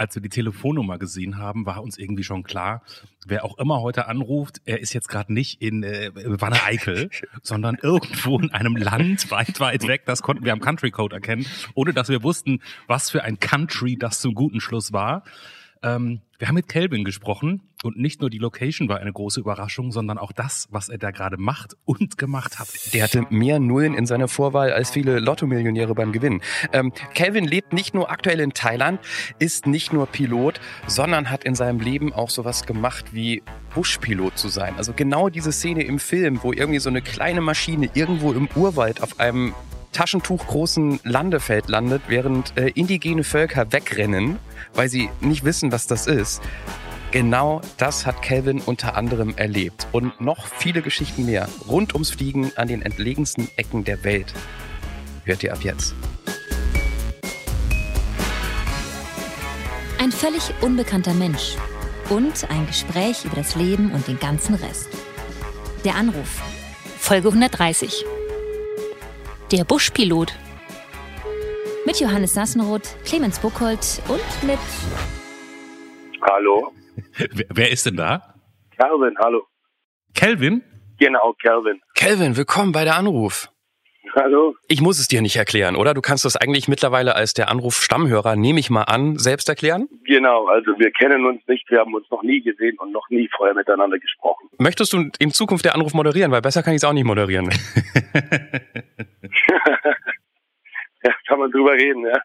als wir die Telefonnummer gesehen haben, war uns irgendwie schon klar, wer auch immer heute anruft, er ist jetzt gerade nicht in äh, Wanne Eickel, sondern irgendwo in einem Land weit, weit weg. Das konnten wir am Country Code erkennen, ohne dass wir wussten, was für ein Country das zum guten Schluss war. Ähm, wir haben mit Kelvin gesprochen und nicht nur die Location war eine große Überraschung, sondern auch das, was er da gerade macht und gemacht hat. Der hatte mehr Nullen in seiner Vorwahl als viele Lotto-Millionäre beim Gewinn. Ähm, Kelvin lebt nicht nur aktuell in Thailand, ist nicht nur Pilot, sondern hat in seinem Leben auch sowas gemacht wie Buschpilot zu sein. Also genau diese Szene im Film, wo irgendwie so eine kleine Maschine irgendwo im Urwald auf einem taschentuchgroßen Landefeld landet, während äh, indigene Völker wegrennen, weil sie nicht wissen, was das ist. Genau das hat Calvin unter anderem erlebt. Und noch viele Geschichten mehr rund ums Fliegen an den entlegensten Ecken der Welt. Hört ihr ab jetzt. Ein völlig unbekannter Mensch und ein Gespräch über das Leben und den ganzen Rest. Der Anruf. Folge 130. Der Buschpilot. Mit Johannes Sassenroth, Clemens Buchholz und mit. Hallo. Wer, wer ist denn da? Calvin, hallo. Kelvin? Genau, Calvin. Kelvin, willkommen bei der Anruf. Hallo. Ich muss es dir nicht erklären, oder? Du kannst das eigentlich mittlerweile als der Anruf-Stammhörer, nehme ich mal an, selbst erklären? Genau, also wir kennen uns nicht, wir haben uns noch nie gesehen und noch nie vorher miteinander gesprochen. Möchtest du in Zukunft der Anruf moderieren? Weil besser kann ich es auch nicht moderieren. ja, kann man drüber reden, ja.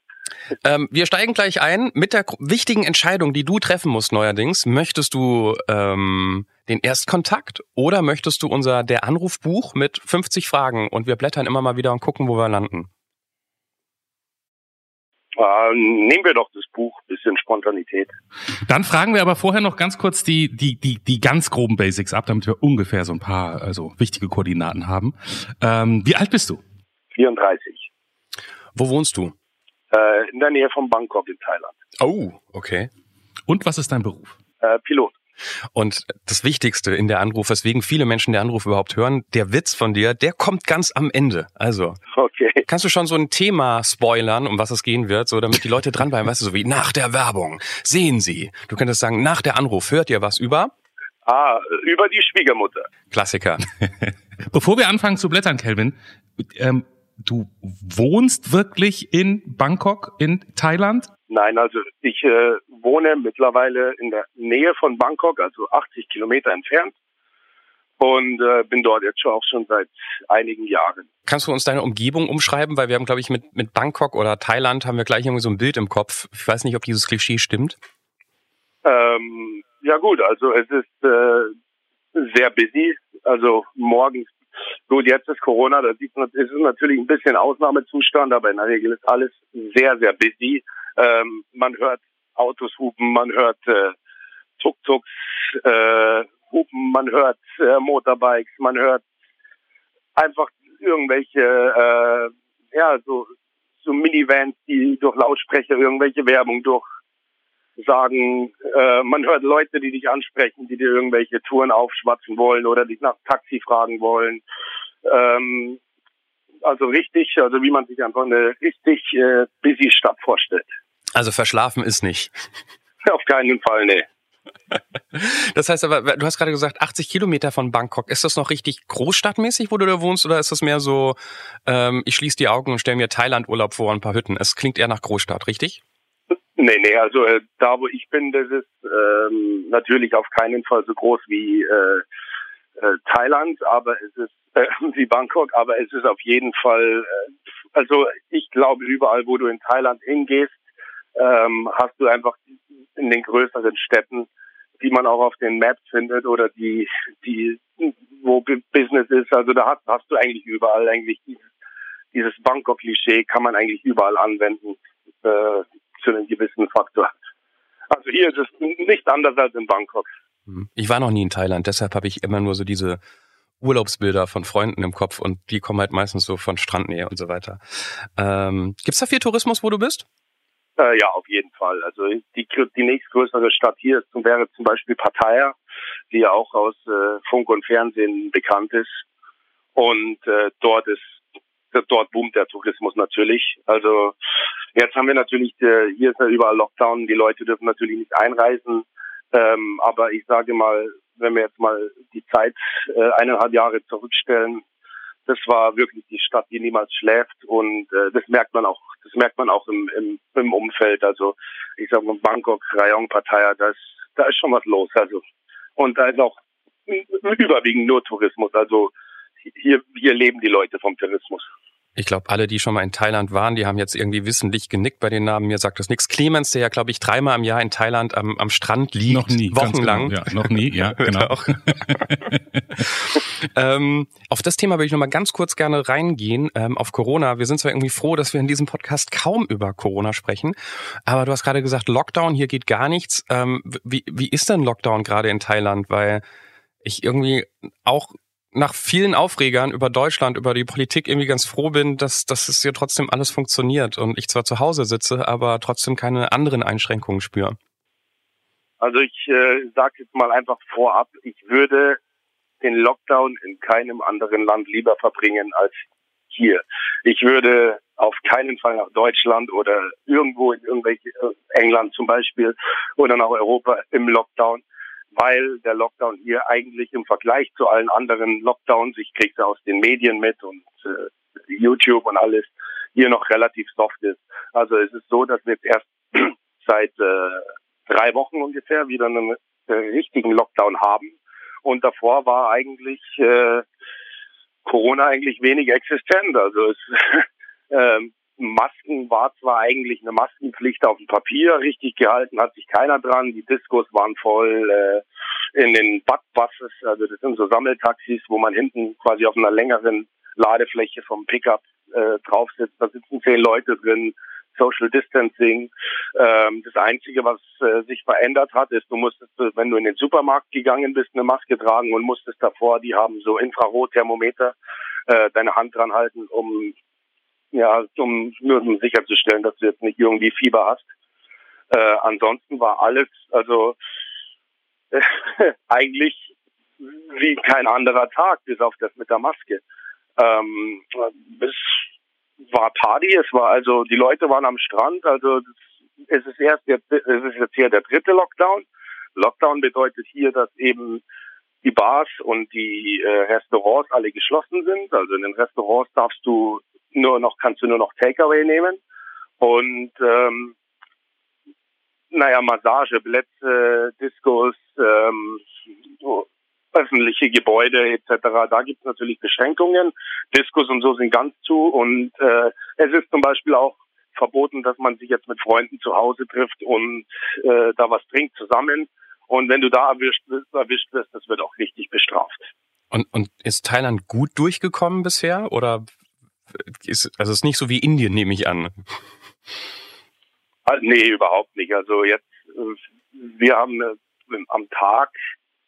Ähm, wir steigen gleich ein mit der wichtigen Entscheidung, die du treffen musst neuerdings. Möchtest du ähm, den Erstkontakt oder möchtest du unser Der Anrufbuch mit 50 Fragen und wir blättern immer mal wieder und gucken, wo wir landen? Äh, nehmen wir doch das Buch, bisschen Spontanität. Dann fragen wir aber vorher noch ganz kurz die, die, die, die ganz groben Basics ab, damit wir ungefähr so ein paar also wichtige Koordinaten haben. Ähm, wie alt bist du? 34. Wo wohnst du? Äh, in der Nähe von Bangkok in Thailand. Oh, okay. Und was ist dein Beruf? Äh, Pilot. Und das Wichtigste in der Anruf, weswegen viele Menschen der Anruf überhaupt hören, der Witz von dir, der kommt ganz am Ende. Also, Okay. kannst du schon so ein Thema spoilern, um was es gehen wird, so damit die Leute dranbleiben, weißt du, so wie nach der Werbung, sehen Sie. Du könntest sagen, nach der Anruf, hört ihr was über? Ah, über die Schwiegermutter. Klassiker. Bevor wir anfangen zu blättern, Kelvin, ähm, du wohnst wirklich in Bangkok, in Thailand? Nein, also ich äh, wohne mittlerweile in der Nähe von Bangkok, also 80 Kilometer entfernt. Und äh, bin dort jetzt schon auch schon seit einigen Jahren. Kannst du uns deine Umgebung umschreiben? Weil wir haben, glaube ich, mit, mit Bangkok oder Thailand haben wir gleich irgendwie so ein Bild im Kopf. Ich weiß nicht, ob dieses Klischee stimmt. Ähm, ja gut, also es ist äh, sehr busy. Also morgens, gut, jetzt ist Corona, da sieht man, es ist natürlich ein bisschen Ausnahmezustand, aber in der Regel ist alles sehr, sehr busy. Ähm, man hört Autos hupen, man hört äh, Tuk-Tuks äh, hupen, man hört äh, Motorbikes, man hört einfach irgendwelche, äh, ja, so, so Minivans, die durch Lautsprecher irgendwelche Werbung durch sagen, äh, man hört Leute, die dich ansprechen, die dir irgendwelche Touren aufschwatzen wollen oder dich nach Taxi fragen wollen. Ähm, also richtig, also wie man sich einfach eine richtig äh, busy Stadt vorstellt. Also verschlafen ist nicht. Auf keinen Fall, nee. Das heißt aber, du hast gerade gesagt, 80 Kilometer von Bangkok. Ist das noch richtig großstadtmäßig, wo du da wohnst, oder ist das mehr so, ähm, ich schließe die Augen und stelle mir Thailand-Urlaub vor, ein paar Hütten? Es klingt eher nach Großstadt, richtig? Nee, nee, also äh, da wo ich bin, das ist ähm, natürlich auf keinen Fall so groß wie äh, äh, Thailand, aber es ist äh, wie Bangkok, aber es ist auf jeden Fall, äh, also ich glaube überall, wo du in Thailand hingehst, ähm, hast du einfach in den größeren Städten, die man auch auf den Maps findet oder die, die, wo Bu- Business ist, also da hast, hast du eigentlich überall eigentlich dieses, dieses Bangkok-Klischee kann man eigentlich überall anwenden. Äh, zu einem gewissen Faktor. Also hier ist es nicht anders als in Bangkok. Hm. Ich war noch nie in Thailand, deshalb habe ich immer nur so diese Urlaubsbilder von Freunden im Kopf und die kommen halt meistens so von Strandnähe und so weiter. Ähm, gibt's da viel Tourismus, wo du bist? Äh, ja, auf jeden Fall. Also die, die nächstgrößere Stadt hier ist, wäre zum Beispiel Pattaya, die ja auch aus äh, Funk und Fernsehen bekannt ist. Und äh, dort ist dort boomt der Tourismus natürlich. Also jetzt haben wir natürlich, äh, hier ist ja überall Lockdown, die Leute dürfen natürlich nicht einreisen. Ähm, aber ich sage mal, wenn wir jetzt mal die Zeit äh, eineinhalb Jahre zurückstellen, das war wirklich die Stadt, die niemals schläft und äh, das merkt man auch, das merkt man auch im, im, im Umfeld. Also ich sage mal Bangkok, Rayong, Pattaya, da ist, da ist schon was los. Also und da ist auch überwiegend nur Tourismus. Also hier, hier leben die Leute vom Tourismus. Ich glaube, alle, die schon mal in Thailand waren, die haben jetzt irgendwie wissentlich genickt bei den Namen. Mir sagt das nichts. Clemens, der ja, glaube ich, dreimal im Jahr in Thailand am, am Strand liegt. Noch nie. Wochenlang. Genau, ja, noch nie, ja, genau. ähm, auf das Thema würde ich noch mal ganz kurz gerne reingehen, ähm, auf Corona. Wir sind zwar irgendwie froh, dass wir in diesem Podcast kaum über Corona sprechen, aber du hast gerade gesagt, Lockdown, hier geht gar nichts. Ähm, wie, wie ist denn Lockdown gerade in Thailand? Weil ich irgendwie auch nach vielen Aufregern über Deutschland, über die Politik irgendwie ganz froh bin, dass, dass es hier trotzdem alles funktioniert und ich zwar zu Hause sitze, aber trotzdem keine anderen Einschränkungen spüre. Also ich äh, sage jetzt mal einfach vorab, ich würde den Lockdown in keinem anderen Land lieber verbringen als hier. Ich würde auf keinen Fall nach Deutschland oder irgendwo in irgendwelche äh, England zum Beispiel oder nach Europa im Lockdown weil der Lockdown hier eigentlich im Vergleich zu allen anderen Lockdowns, ich kriege aus den Medien mit und äh, YouTube und alles, hier noch relativ soft ist. Also es ist so, dass wir jetzt erst seit äh, drei Wochen ungefähr wieder einen äh, richtigen Lockdown haben. Und davor war eigentlich äh, Corona eigentlich wenig existent. Also es, ähm, Masken war zwar eigentlich eine Maskenpflicht auf dem Papier, richtig gehalten hat sich keiner dran. Die Diskos waren voll äh, in den Badbuses, also das sind so Sammeltaxis, wo man hinten quasi auf einer längeren Ladefläche vom Pickup äh, drauf sitzt. Da sitzen zehn Leute drin. Social Distancing. Ähm, das Einzige, was äh, sich verändert hat, ist, du musstest, wenn du in den Supermarkt gegangen bist, eine Maske tragen und musstest davor, die haben so Infrarotthermometer, äh, deine Hand dran halten, um ja, um um sicherzustellen, dass du jetzt nicht irgendwie Fieber hast. Äh, ansonsten war alles, also äh, eigentlich wie kein anderer Tag, bis auf das mit der Maske. Ähm, es war Party, es war also die Leute waren am Strand, also es ist erst jetzt, es ist jetzt hier der dritte Lockdown. Lockdown bedeutet hier, dass eben die Bars und die äh, Restaurants alle geschlossen sind. Also in den Restaurants darfst du nur noch, kannst du nur noch Takeaway nehmen. Und ähm, naja, Massage, Plätze, Discos, ähm, öffentliche Gebäude etc. Da gibt es natürlich Beschränkungen. Discos und so sind ganz zu und äh, es ist zum Beispiel auch verboten, dass man sich jetzt mit Freunden zu Hause trifft und äh, da was trinkt zusammen. Und wenn du da erwischt wirst, erwischt wirst, das wird auch richtig bestraft. Und, und ist Thailand gut durchgekommen bisher oder ist, also ist nicht so wie Indien, nehme ich an. Also, nee, überhaupt nicht. Also jetzt, äh, wir haben äh, am Tag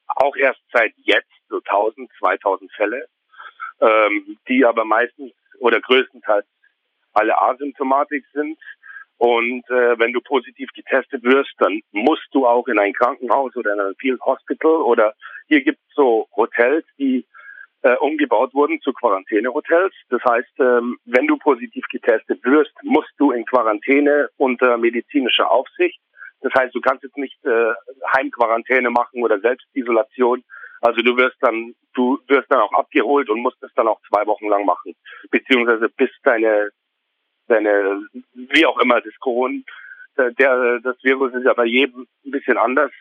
auch erst seit jetzt so 1000, 2000 Fälle, ähm, die aber meistens oder größtenteils alle asymptomatisch sind. Und äh, wenn du positiv getestet wirst, dann musst du auch in ein Krankenhaus oder in ein Field Hospital oder hier gibt es so Hotels, die äh, umgebaut wurden zu Quarantänehotels. Das heißt, ähm, wenn du positiv getestet wirst, musst du in Quarantäne unter medizinischer Aufsicht. Das heißt, du kannst jetzt nicht äh, Heimquarantäne machen oder Selbstisolation. Also du wirst dann, du wirst dann auch abgeholt und musst es dann auch zwei Wochen lang machen, beziehungsweise bis deine, deine, wie auch immer das Corona, der, das Virus ist ja bei jedem ein bisschen anders.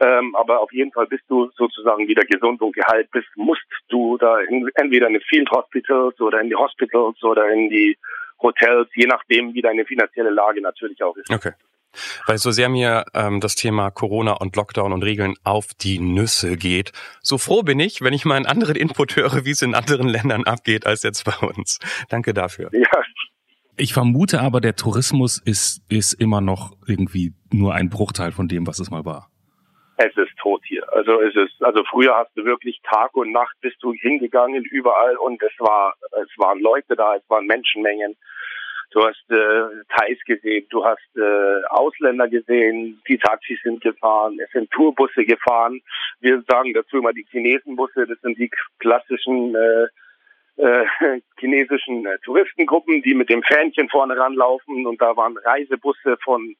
Ähm, aber auf jeden Fall bist du sozusagen wieder gesund und geheilt bist, musst du da in, entweder in die Field Hospitals oder in die Hospitals oder in die Hotels, je nachdem, wie deine finanzielle Lage natürlich auch ist. Okay. Weil so sehr mir ähm, das Thema Corona und Lockdown und Regeln auf die Nüsse geht, so froh bin ich, wenn ich mal einen anderen Input höre, wie es in anderen Ländern abgeht, als jetzt bei uns. Danke dafür. Ja. Ich vermute aber, der Tourismus ist, ist immer noch irgendwie nur ein Bruchteil von dem, was es mal war es ist tot hier. Also es ist, also früher hast du wirklich Tag und Nacht bist du hingegangen überall und es war, es waren Leute da, es waren Menschenmengen. Du hast äh, Thais gesehen, du hast äh, Ausländer gesehen, die Taxis sind gefahren, es sind Tourbusse gefahren. Wir sagen dazu immer die Chinesenbusse, das sind die klassischen äh, äh, chinesischen äh, Touristengruppen, die mit dem Fähnchen vorne ranlaufen und da waren Reisebusse von,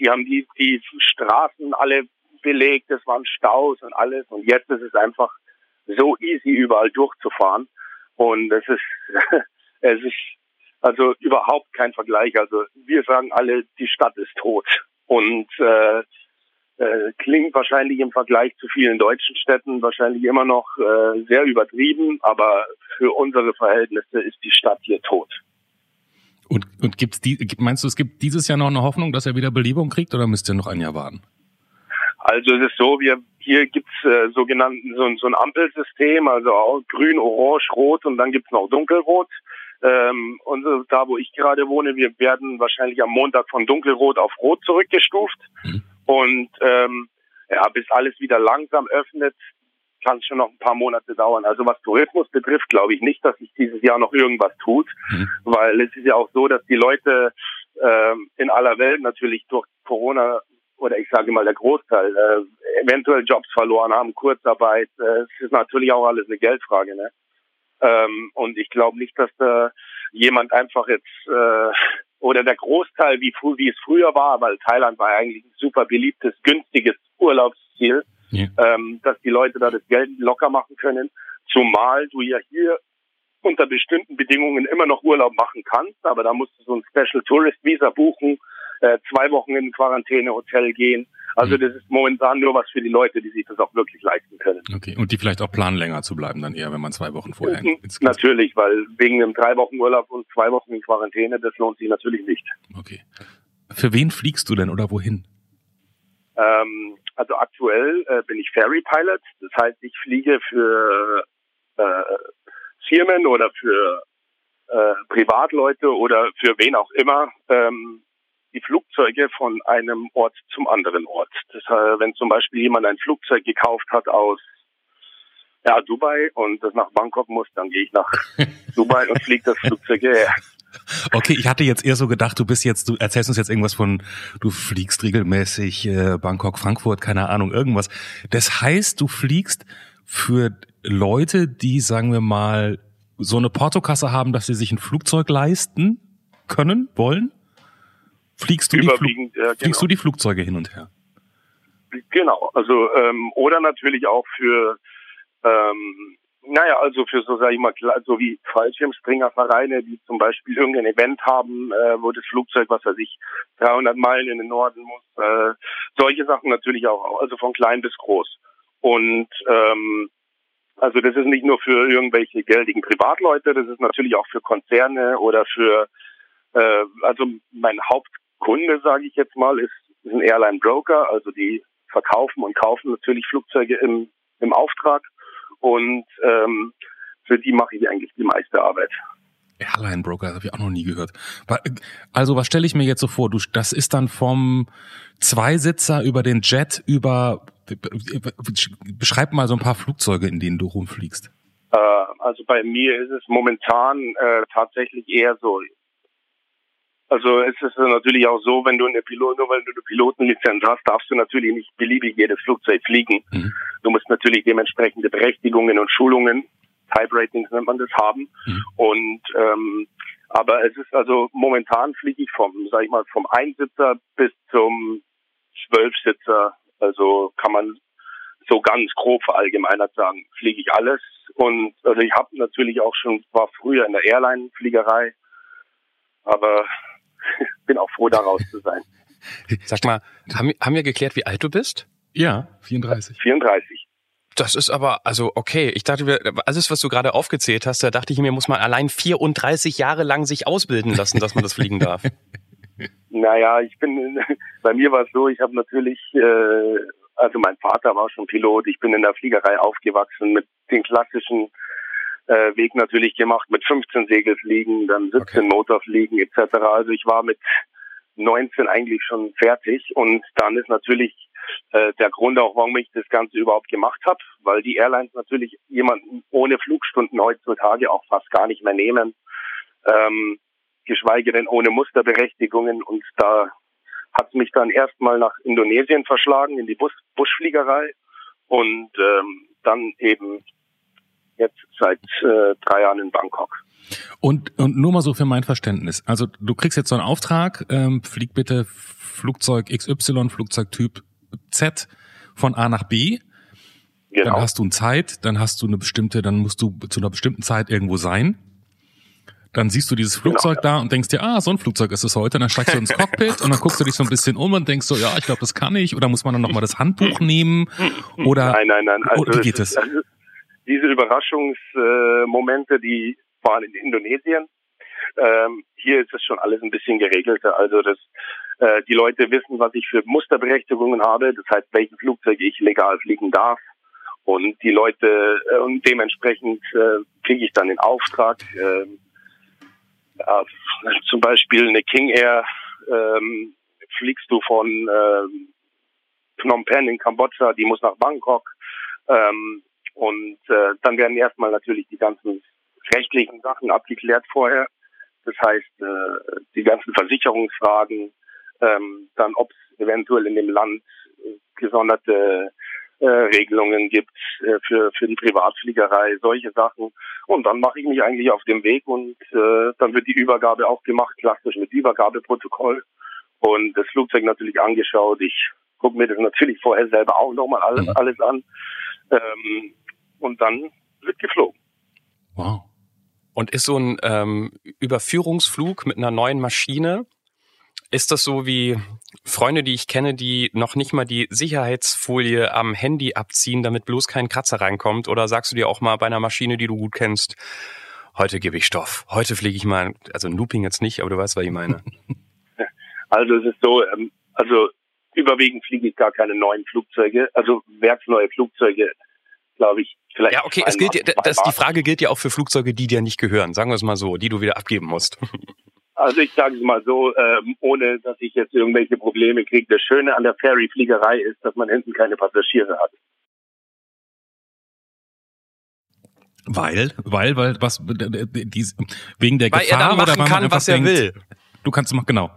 die haben die, die Straßen alle belegt, es waren Staus und alles und jetzt ist es einfach so easy überall durchzufahren und es ist, es ist also überhaupt kein Vergleich. Also wir sagen alle, die Stadt ist tot und äh, äh, klingt wahrscheinlich im Vergleich zu vielen deutschen Städten wahrscheinlich immer noch äh, sehr übertrieben, aber für unsere Verhältnisse ist die Stadt hier tot. Und, und gibt's die, meinst du, es gibt dieses Jahr noch eine Hoffnung, dass er wieder Belebung kriegt oder müsst ihr noch ein Jahr warten? Also es ist so, wir hier gibt's äh, sogenannten so, so ein Ampelsystem, also auch grün, orange, rot und dann gibt's noch dunkelrot. Ähm, und da, wo ich gerade wohne, wir werden wahrscheinlich am Montag von dunkelrot auf rot zurückgestuft. Mhm. Und ähm, ja, bis alles wieder langsam öffnet, kann es schon noch ein paar Monate dauern. Also was Tourismus betrifft, glaube ich nicht, dass sich dieses Jahr noch irgendwas tut, mhm. weil es ist ja auch so, dass die Leute äh, in aller Welt natürlich durch Corona oder ich sage mal der Großteil äh, eventuell Jobs verloren haben, Kurzarbeit. Äh, es ist natürlich auch alles eine Geldfrage. Ne? Ähm, und ich glaube nicht, dass da jemand einfach jetzt äh, oder der Großteil, wie, wie es früher war, weil Thailand war eigentlich ein super beliebtes, günstiges Urlaubsziel, ja. ähm, dass die Leute da das Geld locker machen können, zumal du ja hier unter bestimmten Bedingungen immer noch Urlaub machen kannst, aber da musst du so ein Special Tourist Visa buchen, äh, zwei Wochen in ein Quarantänehotel gehen. Also mhm. das ist momentan nur was für die Leute, die sich das auch wirklich leisten können. Okay, und die vielleicht auch planen, länger zu bleiben dann eher, wenn man zwei Wochen vorher mhm. ins Natürlich, weil wegen einem drei Wochen Urlaub und zwei Wochen in Quarantäne, das lohnt sich natürlich nicht. Okay. Für wen fliegst du denn oder wohin? Ähm, also aktuell äh, bin ich Ferry Pilot. Das heißt, ich fliege für äh, Firmen oder für äh, Privatleute oder für wen auch immer ähm, die Flugzeuge von einem Ort zum anderen Ort. Das, äh, wenn zum Beispiel jemand ein Flugzeug gekauft hat aus ja, Dubai und das nach Bangkok muss, dann gehe ich nach Dubai und fliege das Flugzeug hierher. Okay, ich hatte jetzt eher so gedacht, du bist jetzt, du erzählst uns jetzt irgendwas von, du fliegst regelmäßig äh, Bangkok, Frankfurt, keine Ahnung, irgendwas. Das heißt, du fliegst für Leute, die, sagen wir mal, so eine Portokasse haben, dass sie sich ein Flugzeug leisten können, wollen? Fliegst du, die, Flug ja, genau. fliegst du die Flugzeuge hin und her? Genau, also ähm, oder natürlich auch für ähm, naja, also für so, sag ich mal, so wie Fallschirmspringervereine, die zum Beispiel irgendein Event haben, äh, wo das Flugzeug, was weiß ich, 300 Meilen in den Norden muss, äh, solche Sachen natürlich auch, also von klein bis groß. Und ähm, also das ist nicht nur für irgendwelche geldigen Privatleute, das ist natürlich auch für Konzerne oder für, äh, also mein Haupt Kunde, sage ich jetzt mal, ist, ist ein Airline Broker, also die verkaufen und kaufen natürlich Flugzeuge im, im Auftrag und ähm, für die mache ich eigentlich die meiste Arbeit. Airline Broker, das habe ich auch noch nie gehört. Also was stelle ich mir jetzt so vor? Du, das ist dann vom Zweisitzer über den Jet über beschreib mal so ein paar Flugzeuge, in denen du rumfliegst. Äh, also bei mir ist es momentan äh, tatsächlich eher so also es ist natürlich auch so, wenn du eine Pilot, nur weil du eine Pilotenlizenz hast, darfst du natürlich nicht beliebig jedes Flugzeug fliegen. Mhm. Du musst natürlich dementsprechende Berechtigungen und Schulungen, Type Ratings nennt man das, haben. Mhm. Und ähm, aber es ist also momentan fliege ich vom, sag ich mal, vom Einsitzer bis zum Zwölfsitzer. Also kann man so ganz grob verallgemeinert sagen, fliege ich alles. Und also ich habe natürlich auch schon, war früher in der Airline-Fliegerei, aber bin auch froh, da raus zu sein. Sag mal, haben, haben wir geklärt, wie alt du bist? Ja, 34. 34. Das ist aber, also okay, ich dachte, alles, was du gerade aufgezählt hast, da dachte ich mir, muss man allein 34 Jahre lang sich ausbilden lassen, dass man das fliegen darf. naja, ich bin, bei mir war es so, ich habe natürlich, äh, also mein Vater war schon Pilot, ich bin in der Fliegerei aufgewachsen mit den klassischen äh, Weg natürlich gemacht mit 15 Segelfliegen, dann 17 okay. Motorfliegen etc. Also ich war mit 19 eigentlich schon fertig und dann ist natürlich äh, der Grund auch, warum ich das Ganze überhaupt gemacht habe, weil die Airlines natürlich jemanden ohne Flugstunden heutzutage auch fast gar nicht mehr nehmen, ähm, geschweige denn ohne Musterberechtigungen und da hat mich dann erstmal nach Indonesien verschlagen in die Bus Buschfliegerei und ähm, dann eben jetzt seit äh, drei Jahren in Bangkok. Und, und nur mal so für mein Verständnis. Also du kriegst jetzt so einen Auftrag, ähm, flieg bitte Flugzeug XY, Flugzeugtyp Z von A nach B. Genau. Dann hast du eine Zeit, dann hast du eine bestimmte, dann musst du zu einer bestimmten Zeit irgendwo sein. Dann siehst du dieses genau, Flugzeug genau, ja. da und denkst dir, ah, so ein Flugzeug ist es heute. Und dann steigst du ins Cockpit und dann guckst du dich so ein bisschen um und denkst so, ja, ich glaube, das kann ich. Oder muss man dann nochmal das Handbuch nehmen? Oder, nein, nein, nein. Also, wie geht es? Also, diese Überraschungsmomente, die waren in Indonesien. Ähm, hier ist es schon alles ein bisschen geregelter. Also das, äh, die Leute wissen, was ich für Musterberechtigungen habe. Das heißt, welchen Flugzeug ich legal fliegen darf. Und die Leute, äh, und dementsprechend äh, kriege ich dann den Auftrag. Äh, ja, zum Beispiel eine King Air ähm, fliegst du von äh, Phnom Penh in Kambodscha, die muss nach Bangkok. Ähm, und äh, dann werden erstmal natürlich die ganzen rechtlichen Sachen abgeklärt vorher. Das heißt, äh, die ganzen Versicherungsfragen, ähm, dann ob es eventuell in dem Land gesonderte äh, Regelungen gibt äh, für, für die Privatfliegerei, solche Sachen. Und dann mache ich mich eigentlich auf den Weg und äh, dann wird die Übergabe auch gemacht, klassisch mit Übergabeprotokoll und das Flugzeug natürlich angeschaut. Ich gucke mir das natürlich vorher selber auch nochmal alles, mhm. alles an. Ähm, und dann wird geflogen. Wow. Und ist so ein ähm, Überführungsflug mit einer neuen Maschine, ist das so wie Freunde, die ich kenne, die noch nicht mal die Sicherheitsfolie am Handy abziehen, damit bloß kein Kratzer reinkommt? Oder sagst du dir auch mal bei einer Maschine, die du gut kennst, heute gebe ich Stoff, heute fliege ich mal, also ein Looping jetzt nicht, aber du weißt, was ich meine. Also es ist so, ähm, also überwiegend fliege ich gar keine neuen Flugzeuge, also werksneue Flugzeuge, glaube ich, vielleicht. Ja, okay, es gilt, das, die Frage gilt ja auch für Flugzeuge, die dir nicht gehören, sagen wir es mal so, die du wieder abgeben musst. Also ich sage es mal so, ähm, ohne dass ich jetzt irgendwelche Probleme kriege. Das Schöne an der Ferry-Fliegerei ist, dass man hinten keine Passagiere hat. Weil, weil, weil, was, die, wegen der weil Gefahr er machen oder weil kann, was denkt, er will. Du kannst machen, genau.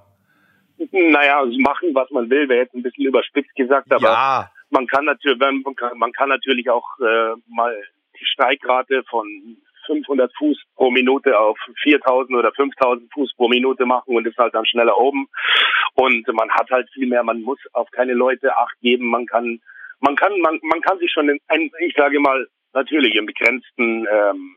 Naja, machen, was man will, wäre jetzt ein bisschen überspitzt gesagt, aber ja. man kann natürlich, man kann, man kann natürlich auch äh, mal die Steigrate von 500 Fuß pro Minute auf 4000 oder 5000 Fuß pro Minute machen und ist halt dann schneller oben. Und man hat halt viel mehr, man muss auf keine Leute Acht geben, man kann, man kann, man, man kann sich schon in, ich sage mal, natürlich im begrenzten, ähm,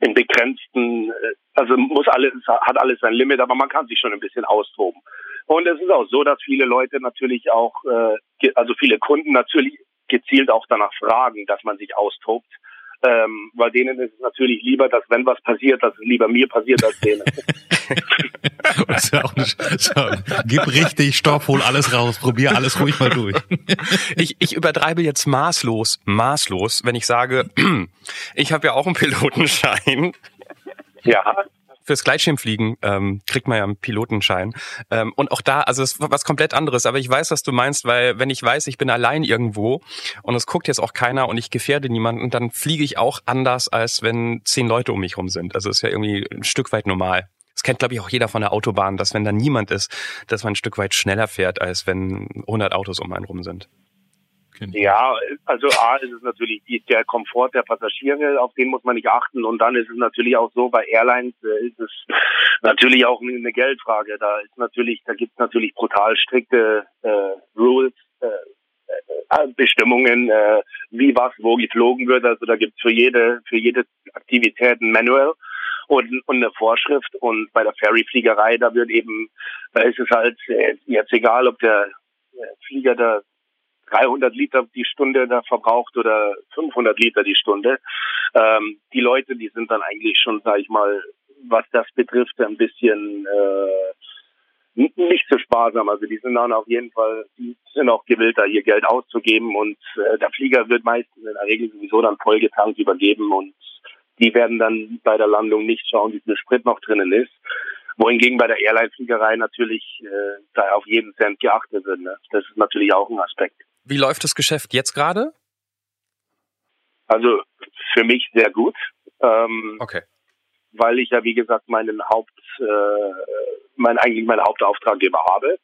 in begrenzten, äh, also muss alles, hat alles sein Limit, aber man kann sich schon ein bisschen austoben. Und es ist auch so, dass viele Leute natürlich auch, äh, also viele Kunden natürlich gezielt auch danach fragen, dass man sich austobt ähm, weil denen ist es natürlich lieber, dass wenn was passiert, dass es lieber mir passiert als denen. ja auch nicht, so, gib richtig Stoff, hol alles raus, probier alles ruhig mal durch. ich, ich übertreibe jetzt maßlos, maßlos, wenn ich sage, ich habe ja auch einen Pilotenschein. Ja fürs Gleitschirmfliegen ähm, kriegt man ja einen Pilotenschein. Ähm, und auch da, also es was komplett anderes. Aber ich weiß, was du meinst, weil wenn ich weiß, ich bin allein irgendwo und es guckt jetzt auch keiner und ich gefährde niemanden, dann fliege ich auch anders, als wenn zehn Leute um mich rum sind. Also ist ja irgendwie ein Stück weit normal. Das kennt, glaube ich, auch jeder von der Autobahn, dass wenn da niemand ist, dass man ein Stück weit schneller fährt, als wenn 100 Autos um einen rum sind. Ja, also A ist es natürlich der Komfort der Passagiere, auf den muss man nicht achten. Und dann ist es natürlich auch so, bei Airlines äh, ist es natürlich auch eine Geldfrage. Da ist natürlich, da gibt es natürlich brutal strikte äh, Rules, äh, äh, Bestimmungen, äh, wie was wo geflogen wird. Also da gibt es für jede, für jede Aktivität ein Manual und, und eine Vorschrift. Und bei der Ferryfliegerei, da wird eben, da ist es halt äh, jetzt egal, ob der Flieger da 300 Liter die Stunde da verbraucht oder 500 Liter die Stunde. Ähm, die Leute, die sind dann eigentlich schon, sag ich mal, was das betrifft, ein bisschen äh, nicht so sparsam. Also die sind dann auf jeden Fall, die sind auch gewillt, da ihr Geld auszugeben und äh, der Flieger wird meistens in der Regel sowieso dann vollgetankt übergeben und die werden dann bei der Landung nicht schauen, wie viel Sprit noch drinnen ist. Wohingegen bei der Airline-Fliegerei natürlich äh, da auf jeden Cent geachtet wird. Ne? Das ist natürlich auch ein Aspekt. Wie läuft das Geschäft jetzt gerade? Also für mich sehr gut. Ähm, okay. Weil ich ja, wie gesagt, meinen Haupt, äh, mein, eigentlich meinen Hauptauftraggeber habe.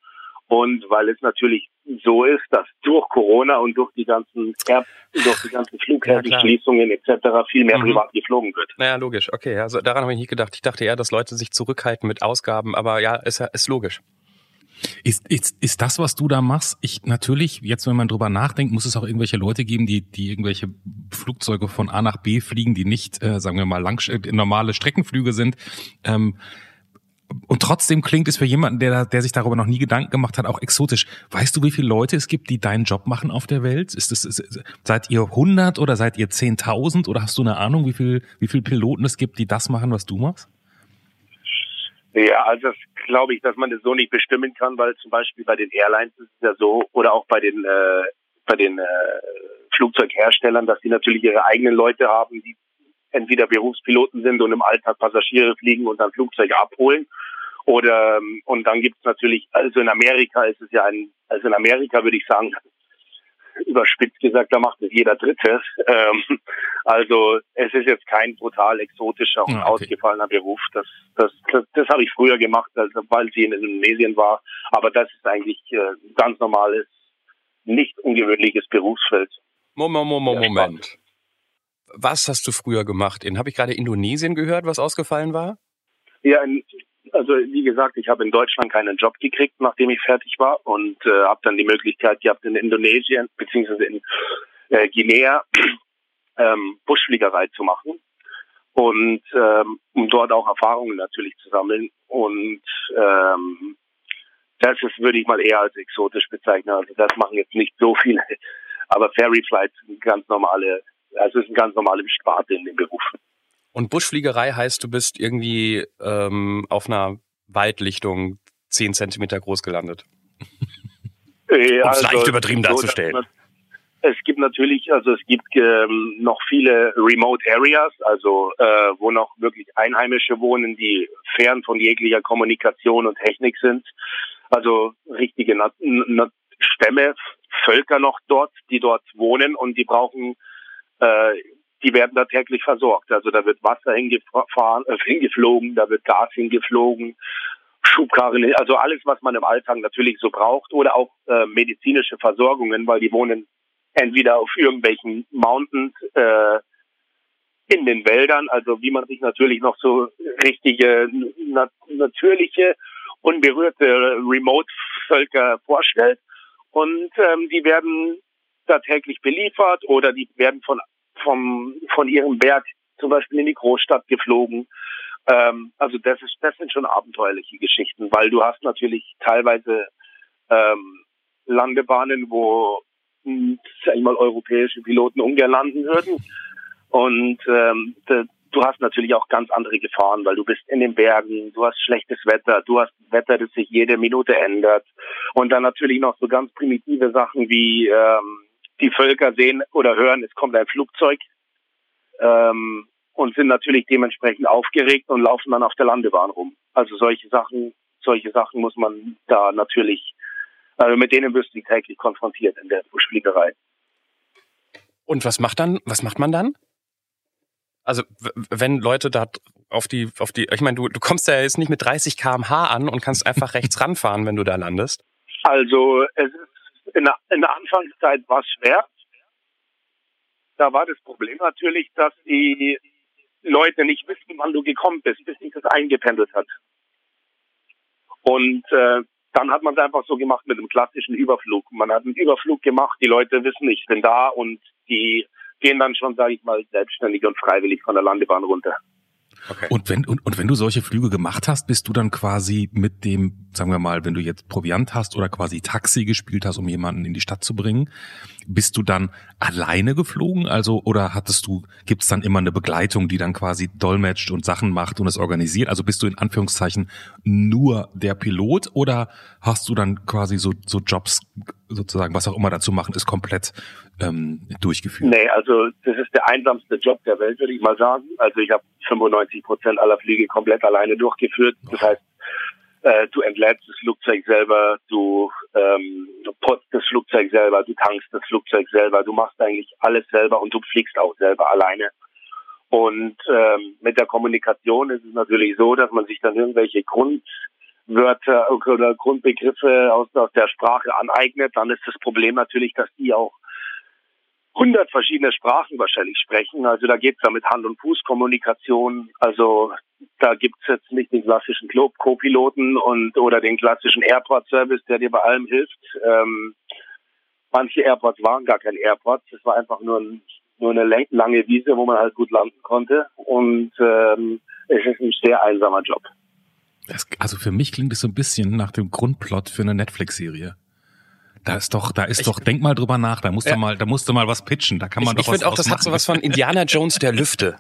Und weil es natürlich so ist, dass durch Corona und durch die ganzen Air, durch die ganzen Flughäfenschließungen ja, etc. viel mehr mhm. privat geflogen wird. Naja, logisch. Okay, also daran habe ich nicht gedacht. Ich dachte eher, dass Leute sich zurückhalten mit Ausgaben, aber ja, ist, ist logisch. Ist, ist, ist das, was du da machst? Ich natürlich, jetzt wenn man drüber nachdenkt, muss es auch irgendwelche Leute geben, die, die irgendwelche Flugzeuge von A nach B fliegen, die nicht, äh, sagen wir mal, lang, äh, normale Streckenflüge sind. Ähm, und trotzdem klingt es für jemanden, der, der sich darüber noch nie Gedanken gemacht hat, auch exotisch. Weißt du, wie viele Leute es gibt, die deinen Job machen auf der Welt? Ist es, ist, seid ihr 100 oder seid ihr 10.000 oder hast du eine Ahnung, wie viel, wie viele Piloten es gibt, die das machen, was du machst? Ja, also das glaube ich, dass man das so nicht bestimmen kann, weil zum Beispiel bei den Airlines ist es ja so oder auch bei den äh, bei den äh, Flugzeugherstellern, dass die natürlich ihre eigenen Leute haben, die entweder Berufspiloten sind und im Alltag Passagiere fliegen und dann Flugzeuge abholen. Oder und dann gibt es natürlich, also in Amerika ist es ja ein, also in Amerika würde ich sagen, überspitzt gesagt, da macht es jeder Dritte. Ähm, also es ist jetzt kein brutal exotischer und ah, okay. ausgefallener Beruf. Das, das, das, das habe ich früher gemacht, also, weil sie in Indonesien war. Aber das ist eigentlich äh, ganz normales, nicht ungewöhnliches Berufsfeld. Moment, Moment, Moment. Was hast du früher gemacht? In habe ich gerade Indonesien gehört, was ausgefallen war? Ja, in, also wie gesagt, ich habe in Deutschland keinen Job gekriegt, nachdem ich fertig war und äh, habe dann die Möglichkeit gehabt, in Indonesien beziehungsweise in äh, Guinea ähm, Buschfliegerei zu machen und ähm, um dort auch Erfahrungen natürlich zu sammeln und ähm, das ist, würde ich mal eher als exotisch bezeichnen. Also das machen jetzt nicht so viele, aber Ferry Flights sind ganz normale, also ist ein ganz normale Sparte in dem Beruf. Und Buschfliegerei heißt, du bist irgendwie ähm, auf einer Waldlichtung zehn Zentimeter groß gelandet. Ja, um es also, leicht übertrieben so, darzustellen. Es gibt natürlich, also es gibt ähm, noch viele Remote Areas, also äh, wo noch wirklich Einheimische wohnen, die fern von jeglicher Kommunikation und Technik sind. Also richtige Na Na Stämme, Völker noch dort, die dort wohnen und die brauchen äh, die werden da täglich versorgt. Also da wird Wasser hingefahren, äh, hingeflogen, da wird Gas hingeflogen, Schubkarren, also alles, was man im Alltag natürlich so braucht oder auch äh, medizinische Versorgungen, weil die wohnen entweder auf irgendwelchen Mountains äh, in den Wäldern, also wie man sich natürlich noch so richtige nat natürliche unberührte Remote-Völker vorstellt. Und ähm, die werden da täglich beliefert oder die werden von vom, von ihrem Berg zum Beispiel in die Großstadt geflogen. Ähm, also das ist, das sind schon abenteuerliche Geschichten, weil du hast natürlich teilweise ähm, Landebahnen, wo hm, sag ich mal europäische Piloten ungern landen würden. Und ähm, de, du hast natürlich auch ganz andere Gefahren, weil du bist in den Bergen, du hast schlechtes Wetter, du hast Wetter, das sich jede Minute ändert. Und dann natürlich noch so ganz primitive Sachen wie ähm, die Völker sehen oder hören, es kommt ein Flugzeug ähm, und sind natürlich dementsprechend aufgeregt und laufen dann auf der Landebahn rum. Also solche Sachen, solche Sachen muss man da natürlich, also mit denen wirst du täglich konfrontiert in der Buschfliegerei. Und was macht dann, was macht man dann? Also wenn Leute da auf die, auf die, ich meine, du, du kommst ja jetzt nicht mit 30 km/h an und kannst einfach rechts ranfahren, wenn du da landest. Also es ist in der, in der Anfangszeit war es schwer. Da war das Problem natürlich, dass die Leute nicht wissen, wann du gekommen bist, bis sich das eingependelt hat. Und äh, dann hat man es einfach so gemacht mit einem klassischen Überflug. Man hat einen Überflug gemacht, die Leute wissen, ich bin da und die gehen dann schon, sage ich mal, selbstständig und freiwillig von der Landebahn runter. Okay. Und wenn und, und wenn du solche Flüge gemacht hast, bist du dann quasi mit dem, sagen wir mal, wenn du jetzt Proviant hast oder quasi Taxi gespielt hast, um jemanden in die Stadt zu bringen, bist du dann alleine geflogen? Also oder hattest du, gibt's dann immer eine Begleitung, die dann quasi dolmetscht und Sachen macht und es organisiert? Also bist du in Anführungszeichen nur der Pilot oder hast du dann quasi so so Jobs sozusagen, was auch immer dazu machen, ist komplett ähm, durchgeführt? Nee, also das ist der einsamste Job der Welt, würde ich mal sagen. Also ich habe 95 Prozent aller Flüge komplett alleine durchgeführt. Das heißt, äh, du entlädst das Flugzeug selber, du, ähm, du putzt das Flugzeug selber, du tankst das Flugzeug selber, du machst eigentlich alles selber und du fliegst auch selber alleine. Und ähm, mit der Kommunikation ist es natürlich so, dass man sich dann irgendwelche Grund Wörter oder Grundbegriffe aus, der Sprache aneignet, dann ist das Problem natürlich, dass die auch 100 verschiedene Sprachen wahrscheinlich sprechen. Also da geht es ja mit Hand- und Fußkommunikation. Also da gibt es jetzt nicht den klassischen Co-Piloten und oder den klassischen Airport-Service, der dir bei allem hilft. Ähm, manche Airports waren gar kein Airport. Es war einfach nur, ein, nur eine lange Wiese, wo man halt gut landen konnte. Und ähm, es ist ein sehr einsamer Job. Das, also für mich klingt es so ein bisschen nach dem Grundplot für eine Netflix-Serie. Da ist doch, da ist ich, doch, denk mal drüber nach, da musst ja. du mal, da musst du mal was pitchen, da kann man ich, doch ich was Ich finde auch, das hat so was von Indiana Jones der Lüfte.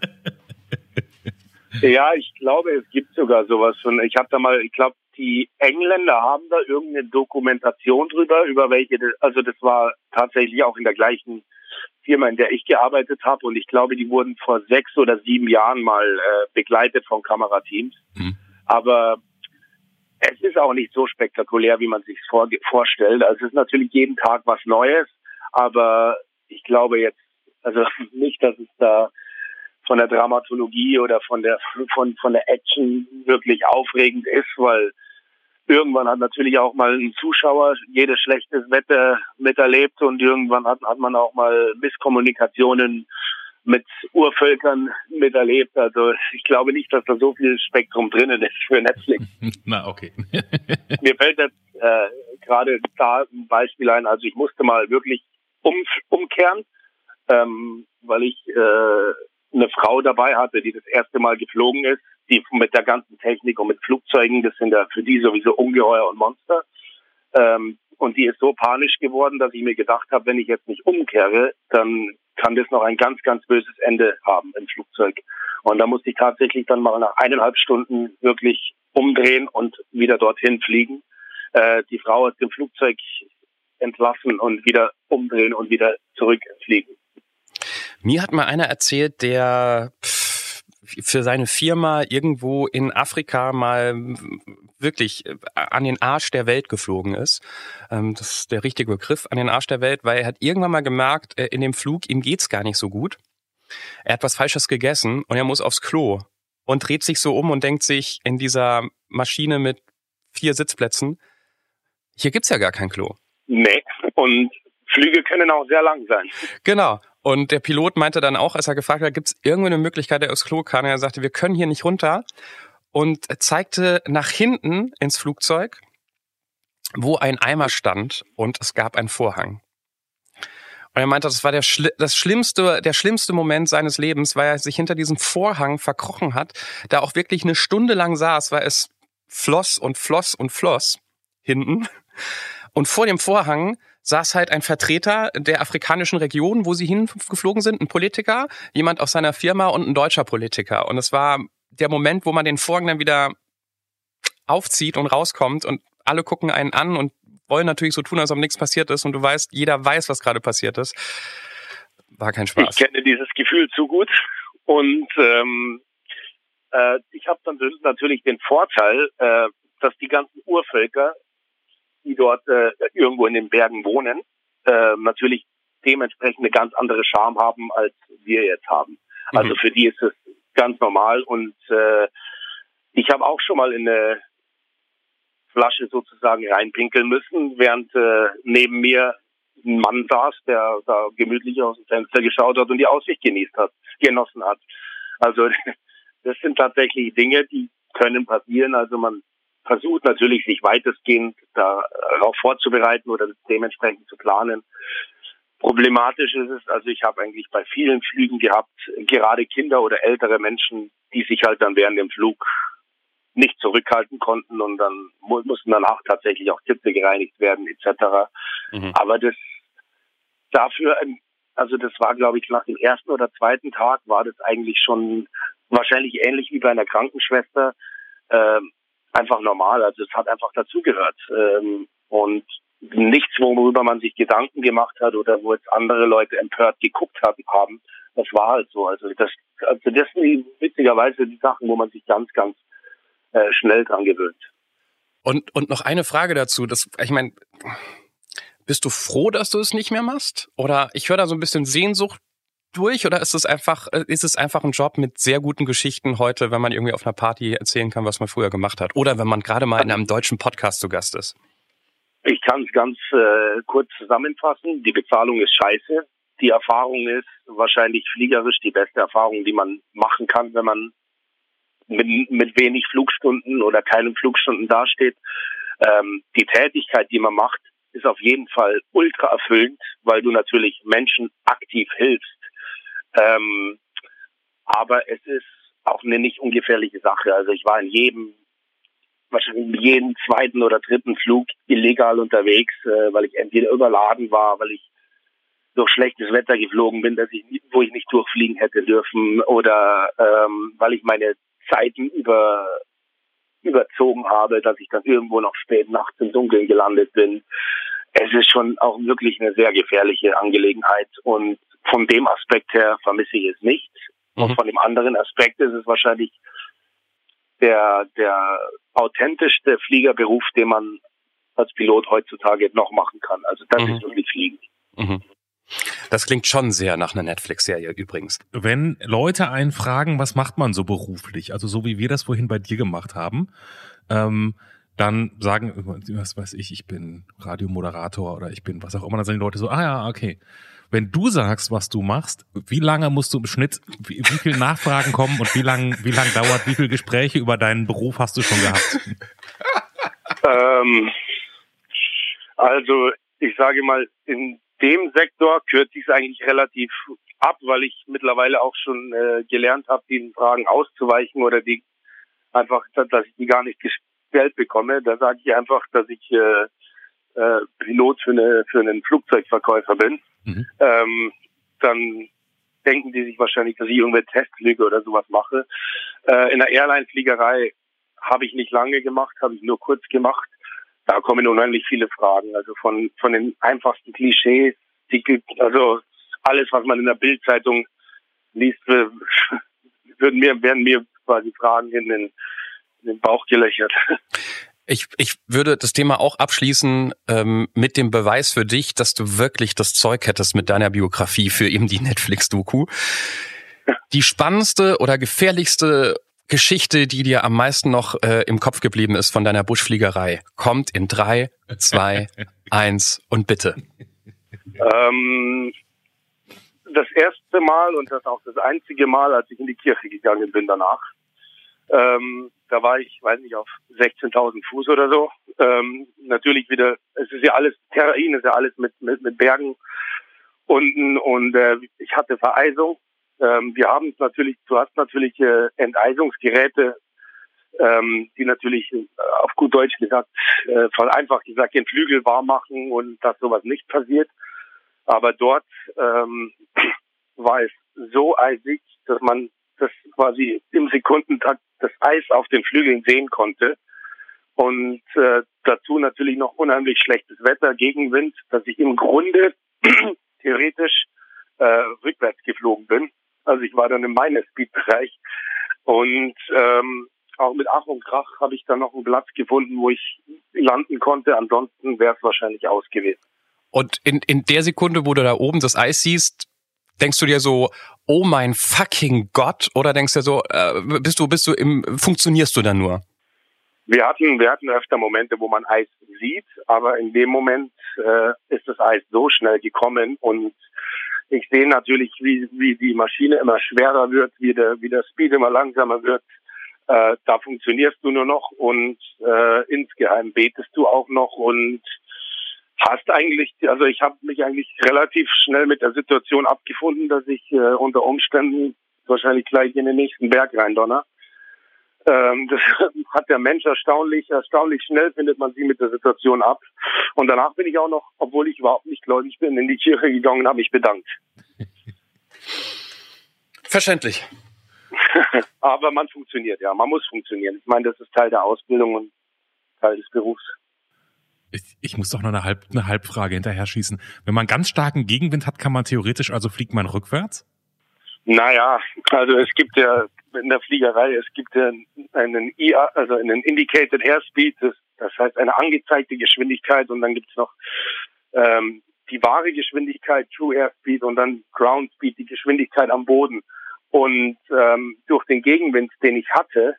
ja, ich glaube, es gibt sogar sowas von, ich habe da mal, ich glaube, die Engländer haben da irgendeine Dokumentation drüber, über welche, also das war tatsächlich auch in der gleichen Firma, in der ich gearbeitet habe und ich glaube, die wurden vor sechs oder sieben Jahren mal äh, begleitet von Kamerateams. Mhm. Aber es ist auch nicht so spektakulär, wie man sich vor, vorstellt. Also es ist natürlich jeden Tag was Neues, aber ich glaube jetzt, also nicht, dass es da von der Dramatologie oder von der von von der Action wirklich aufregend ist, weil irgendwann hat natürlich auch mal ein Zuschauer jedes schlechtes Wetter miterlebt und irgendwann hat, hat man auch mal Misskommunikationen mit Urvölkern miterlebt. Also ich glaube nicht, dass da so viel Spektrum drinnen ist für Netflix. Na, okay. Mir fällt jetzt äh, gerade da ein Beispiel ein. Also ich musste mal wirklich um, umkehren, ähm, weil ich äh, eine Frau dabei hatte, die das erste Mal geflogen ist, die mit der ganzen Technik und mit Flugzeugen, das sind ja für die sowieso Ungeheuer und Monster. Ähm, und die ist so panisch geworden, dass ich mir gedacht habe, wenn ich jetzt nicht umkehre, dann kann das noch ein ganz, ganz böses Ende haben im Flugzeug. Und da musste ich tatsächlich dann mal nach eineinhalb Stunden wirklich umdrehen und wieder dorthin fliegen. Äh, die Frau aus dem Flugzeug entlassen und wieder umdrehen und wieder zurückfliegen. Mir hat mal einer erzählt, der für seine Firma irgendwo in Afrika mal wirklich äh, an den Arsch der Welt geflogen ist. Ähm, das ist der richtige Begriff, an den Arsch der Welt, weil er hat irgendwann mal gemerkt, äh, in dem Flug, ihm geht's gar nicht so gut. Er hat was Falsches gegessen und er muss aufs Klo und dreht sich so um und denkt sich in dieser Maschine mit vier Sitzplätzen, hier gibt's ja gar kein Klo. Nee, und Flüge können auch sehr lang sein. Genau. Und der Pilot meinte dann auch, als er gefragt hat, gibt es irgendeine Möglichkeit, der aufs Klo kann? Er sagte, wir können hier nicht runter. Und zeigte nach hinten ins Flugzeug, wo ein Eimer stand und es gab einen Vorhang. Und er meinte, das war der Schli das schlimmste, der schlimmste Moment seines Lebens, weil er sich hinter diesem Vorhang verkrochen hat, da auch wirklich eine Stunde lang saß, weil es floss und floss und floss hinten. Und vor dem Vorhang saß halt ein Vertreter der afrikanischen Region, wo sie hingeflogen sind, ein Politiker, jemand aus seiner Firma und ein deutscher Politiker. Und es war der Moment, wo man den Vorhang dann wieder aufzieht und rauskommt und alle gucken einen an und wollen natürlich so tun, als ob nichts passiert ist und du weißt, jeder weiß, was gerade passiert ist. War kein Spaß. Ich kenne dieses Gefühl zu gut und ähm, äh, ich habe dann natürlich den Vorteil, äh, dass die ganzen Urvölker die dort äh, irgendwo in den Bergen wohnen, äh, natürlich dementsprechend eine ganz andere Charme haben, als wir jetzt haben. Mhm. Also für die ist es ganz normal und äh, ich habe auch schon mal in eine Flasche sozusagen reinpinkeln müssen, während äh, neben mir ein Mann saß, der da gemütlich aus dem Fenster geschaut hat und die Aussicht genießt hat, genossen hat. Also das sind tatsächlich Dinge, die können passieren. Also man versucht natürlich, sich weitestgehend darauf vorzubereiten oder dementsprechend zu planen. Problematisch ist es, also ich habe eigentlich bei vielen Flügen gehabt, gerade Kinder oder ältere Menschen, die sich halt dann während dem Flug nicht zurückhalten konnten und dann mussten danach tatsächlich auch Sitze gereinigt werden etc. Mhm. Aber das dafür, also das war glaube ich nach dem ersten oder zweiten Tag war das eigentlich schon wahrscheinlich ähnlich wie bei einer Krankenschwester. Ähm, einfach normal. Also es hat einfach dazugehört. Ähm, und nichts, worüber man sich Gedanken gemacht hat oder wo jetzt andere Leute empört geguckt haben, das war halt so. Also das, also das sind witzigerweise die Sachen, wo man sich ganz, ganz äh, schnell dran gewöhnt. Und, und noch eine Frage dazu. Das, ich meine, bist du froh, dass du es nicht mehr machst? Oder ich höre da so ein bisschen Sehnsucht durch oder ist es einfach, äh, ist es einfach ein Job mit sehr guten Geschichten heute, wenn man irgendwie auf einer Party erzählen kann, was man früher gemacht hat? Oder wenn man gerade mal in einem deutschen Podcast zu Gast ist? Ich kann es ganz äh, kurz zusammenfassen. Die Bezahlung ist scheiße. Die Erfahrung ist wahrscheinlich fliegerisch die beste Erfahrung, die man machen kann, wenn man mit, mit wenig Flugstunden oder keinen Flugstunden dasteht. Ähm, die Tätigkeit, die man macht, ist auf jeden Fall ultra erfüllend, weil du natürlich Menschen aktiv hilfst. Ähm, aber es ist auch eine nicht ungefährliche Sache. Also ich war in jedem, wahrscheinlich jeden zweiten oder dritten Flug illegal unterwegs, äh, weil ich entweder überladen war, weil ich durch schlechtes Wetter geflogen bin, dass ich, wo ich nicht durchfliegen hätte dürfen, oder ähm, weil ich meine Zeiten über überzogen habe, dass ich dann irgendwo noch spät nachts im Dunkeln gelandet bin. Es ist schon auch wirklich eine sehr gefährliche Angelegenheit und von dem Aspekt her vermisse ich es nicht. Mhm. Und von dem anderen Aspekt ist es wahrscheinlich der, der authentischste Fliegerberuf, den man als Pilot heutzutage noch machen kann. Also das mhm. ist wirklich Fliegen. Mhm. Das klingt schon sehr nach einer Netflix-Serie übrigens. Wenn Leute einen fragen, was macht man so beruflich, also so wie wir das vorhin bei dir gemacht haben, ähm, dann sagen, was weiß ich, ich bin Radiomoderator oder ich bin was auch immer, dann sagen die Leute so, ah ja, okay. Wenn du sagst, was du machst, wie lange musst du im Schnitt, wie, wie viel Nachfragen kommen und wie lang, wie lang dauert, wie viele Gespräche über deinen Beruf hast du schon gehabt? ähm, also ich sage mal, in dem Sektor kürze ich es eigentlich relativ ab, weil ich mittlerweile auch schon äh, gelernt habe, diesen Fragen auszuweichen oder die einfach, dass ich die gar nicht gestellt bekomme. Da sage ich einfach, dass ich äh, äh, Pilot für, eine, für einen Flugzeugverkäufer bin. Mhm. Ähm, dann denken die sich wahrscheinlich, dass ich irgendwelche Testflüge oder sowas mache. Äh, in der Airline-Fliegerei habe ich nicht lange gemacht, habe ich nur kurz gemacht da kommen unheimlich viele Fragen. Also von, von den einfachsten Klischees, die also alles, was man in der Bildzeitung liest, würden mir, werden mir quasi Fragen in den, den Bauch gelöchert. Ich, ich würde das Thema auch abschließen ähm, mit dem Beweis für dich, dass du wirklich das Zeug hättest mit deiner Biografie für eben die Netflix-Doku. Die spannendste oder gefährlichste Geschichte, die dir am meisten noch äh, im Kopf geblieben ist von deiner Buschfliegerei, kommt in drei, zwei, eins und bitte. Ähm, das erste Mal und das auch das einzige Mal, als ich in die Kirche gegangen bin danach. Ähm, da war ich, weiß nicht, auf 16.000 Fuß oder so. Ähm, natürlich wieder, es ist ja alles, Terrain ist ja alles mit, mit, mit Bergen unten und äh, ich hatte Vereisung ähm, wir haben natürlich, du hast natürlich äh, Enteisungsgeräte, ähm, die natürlich äh, auf gut Deutsch gesagt, äh, einfach gesagt, den Flügel warm machen und dass sowas nicht passiert. Aber dort ähm, war es so eisig, dass man das quasi im Sekundentakt das Eis auf den Flügeln sehen konnte. Und äh, dazu natürlich noch unheimlich schlechtes Wetter, Gegenwind, dass ich im Grunde theoretisch äh, rückwärts geflogen bin. Also ich war dann im Minor-Speed-Bereich und ähm, auch mit Ach und Krach habe ich dann noch einen Platz gefunden, wo ich landen konnte. Ansonsten wäre es wahrscheinlich aus gewesen. Und in, in der Sekunde, wo du da oben das Eis siehst, denkst du dir so, oh mein fucking Gott, oder denkst du dir so, äh, bist du, bist du im, funktionierst du dann nur? Wir hatten, wir hatten öfter Momente, wo man Eis sieht, aber in dem Moment äh, ist das Eis so schnell gekommen und ich sehe natürlich, wie, wie die Maschine immer schwerer wird, wie der, wie der Speed immer langsamer wird. Äh, da funktionierst du nur noch und äh, insgeheim betest du auch noch und hast eigentlich, also ich habe mich eigentlich relativ schnell mit der Situation abgefunden, dass ich äh, unter Umständen wahrscheinlich gleich in den nächsten Berg rein donner. Ähm, das hat der Mensch erstaunlich, erstaunlich schnell findet man sie mit der Situation ab. Und danach bin ich auch noch, obwohl ich überhaupt nicht gläubig bin, in die Kirche gegangen und habe mich bedankt. Verständlich. Aber man funktioniert, ja. Man muss funktionieren. Ich meine, das ist Teil der Ausbildung und Teil des Berufs. Ich, ich muss doch noch eine, Halb, eine Halbfrage hinterher schießen. Wenn man ganz starken Gegenwind hat, kann man theoretisch, also fliegt man rückwärts? Naja, also es gibt ja in der Fliegerei, es gibt ja einen IA, also einen Indicated Airspeed, das, das heißt eine angezeigte Geschwindigkeit und dann gibt es noch ähm, die wahre Geschwindigkeit, True Airspeed und dann Ground Speed, die Geschwindigkeit am Boden. Und ähm, durch den Gegenwind, den ich hatte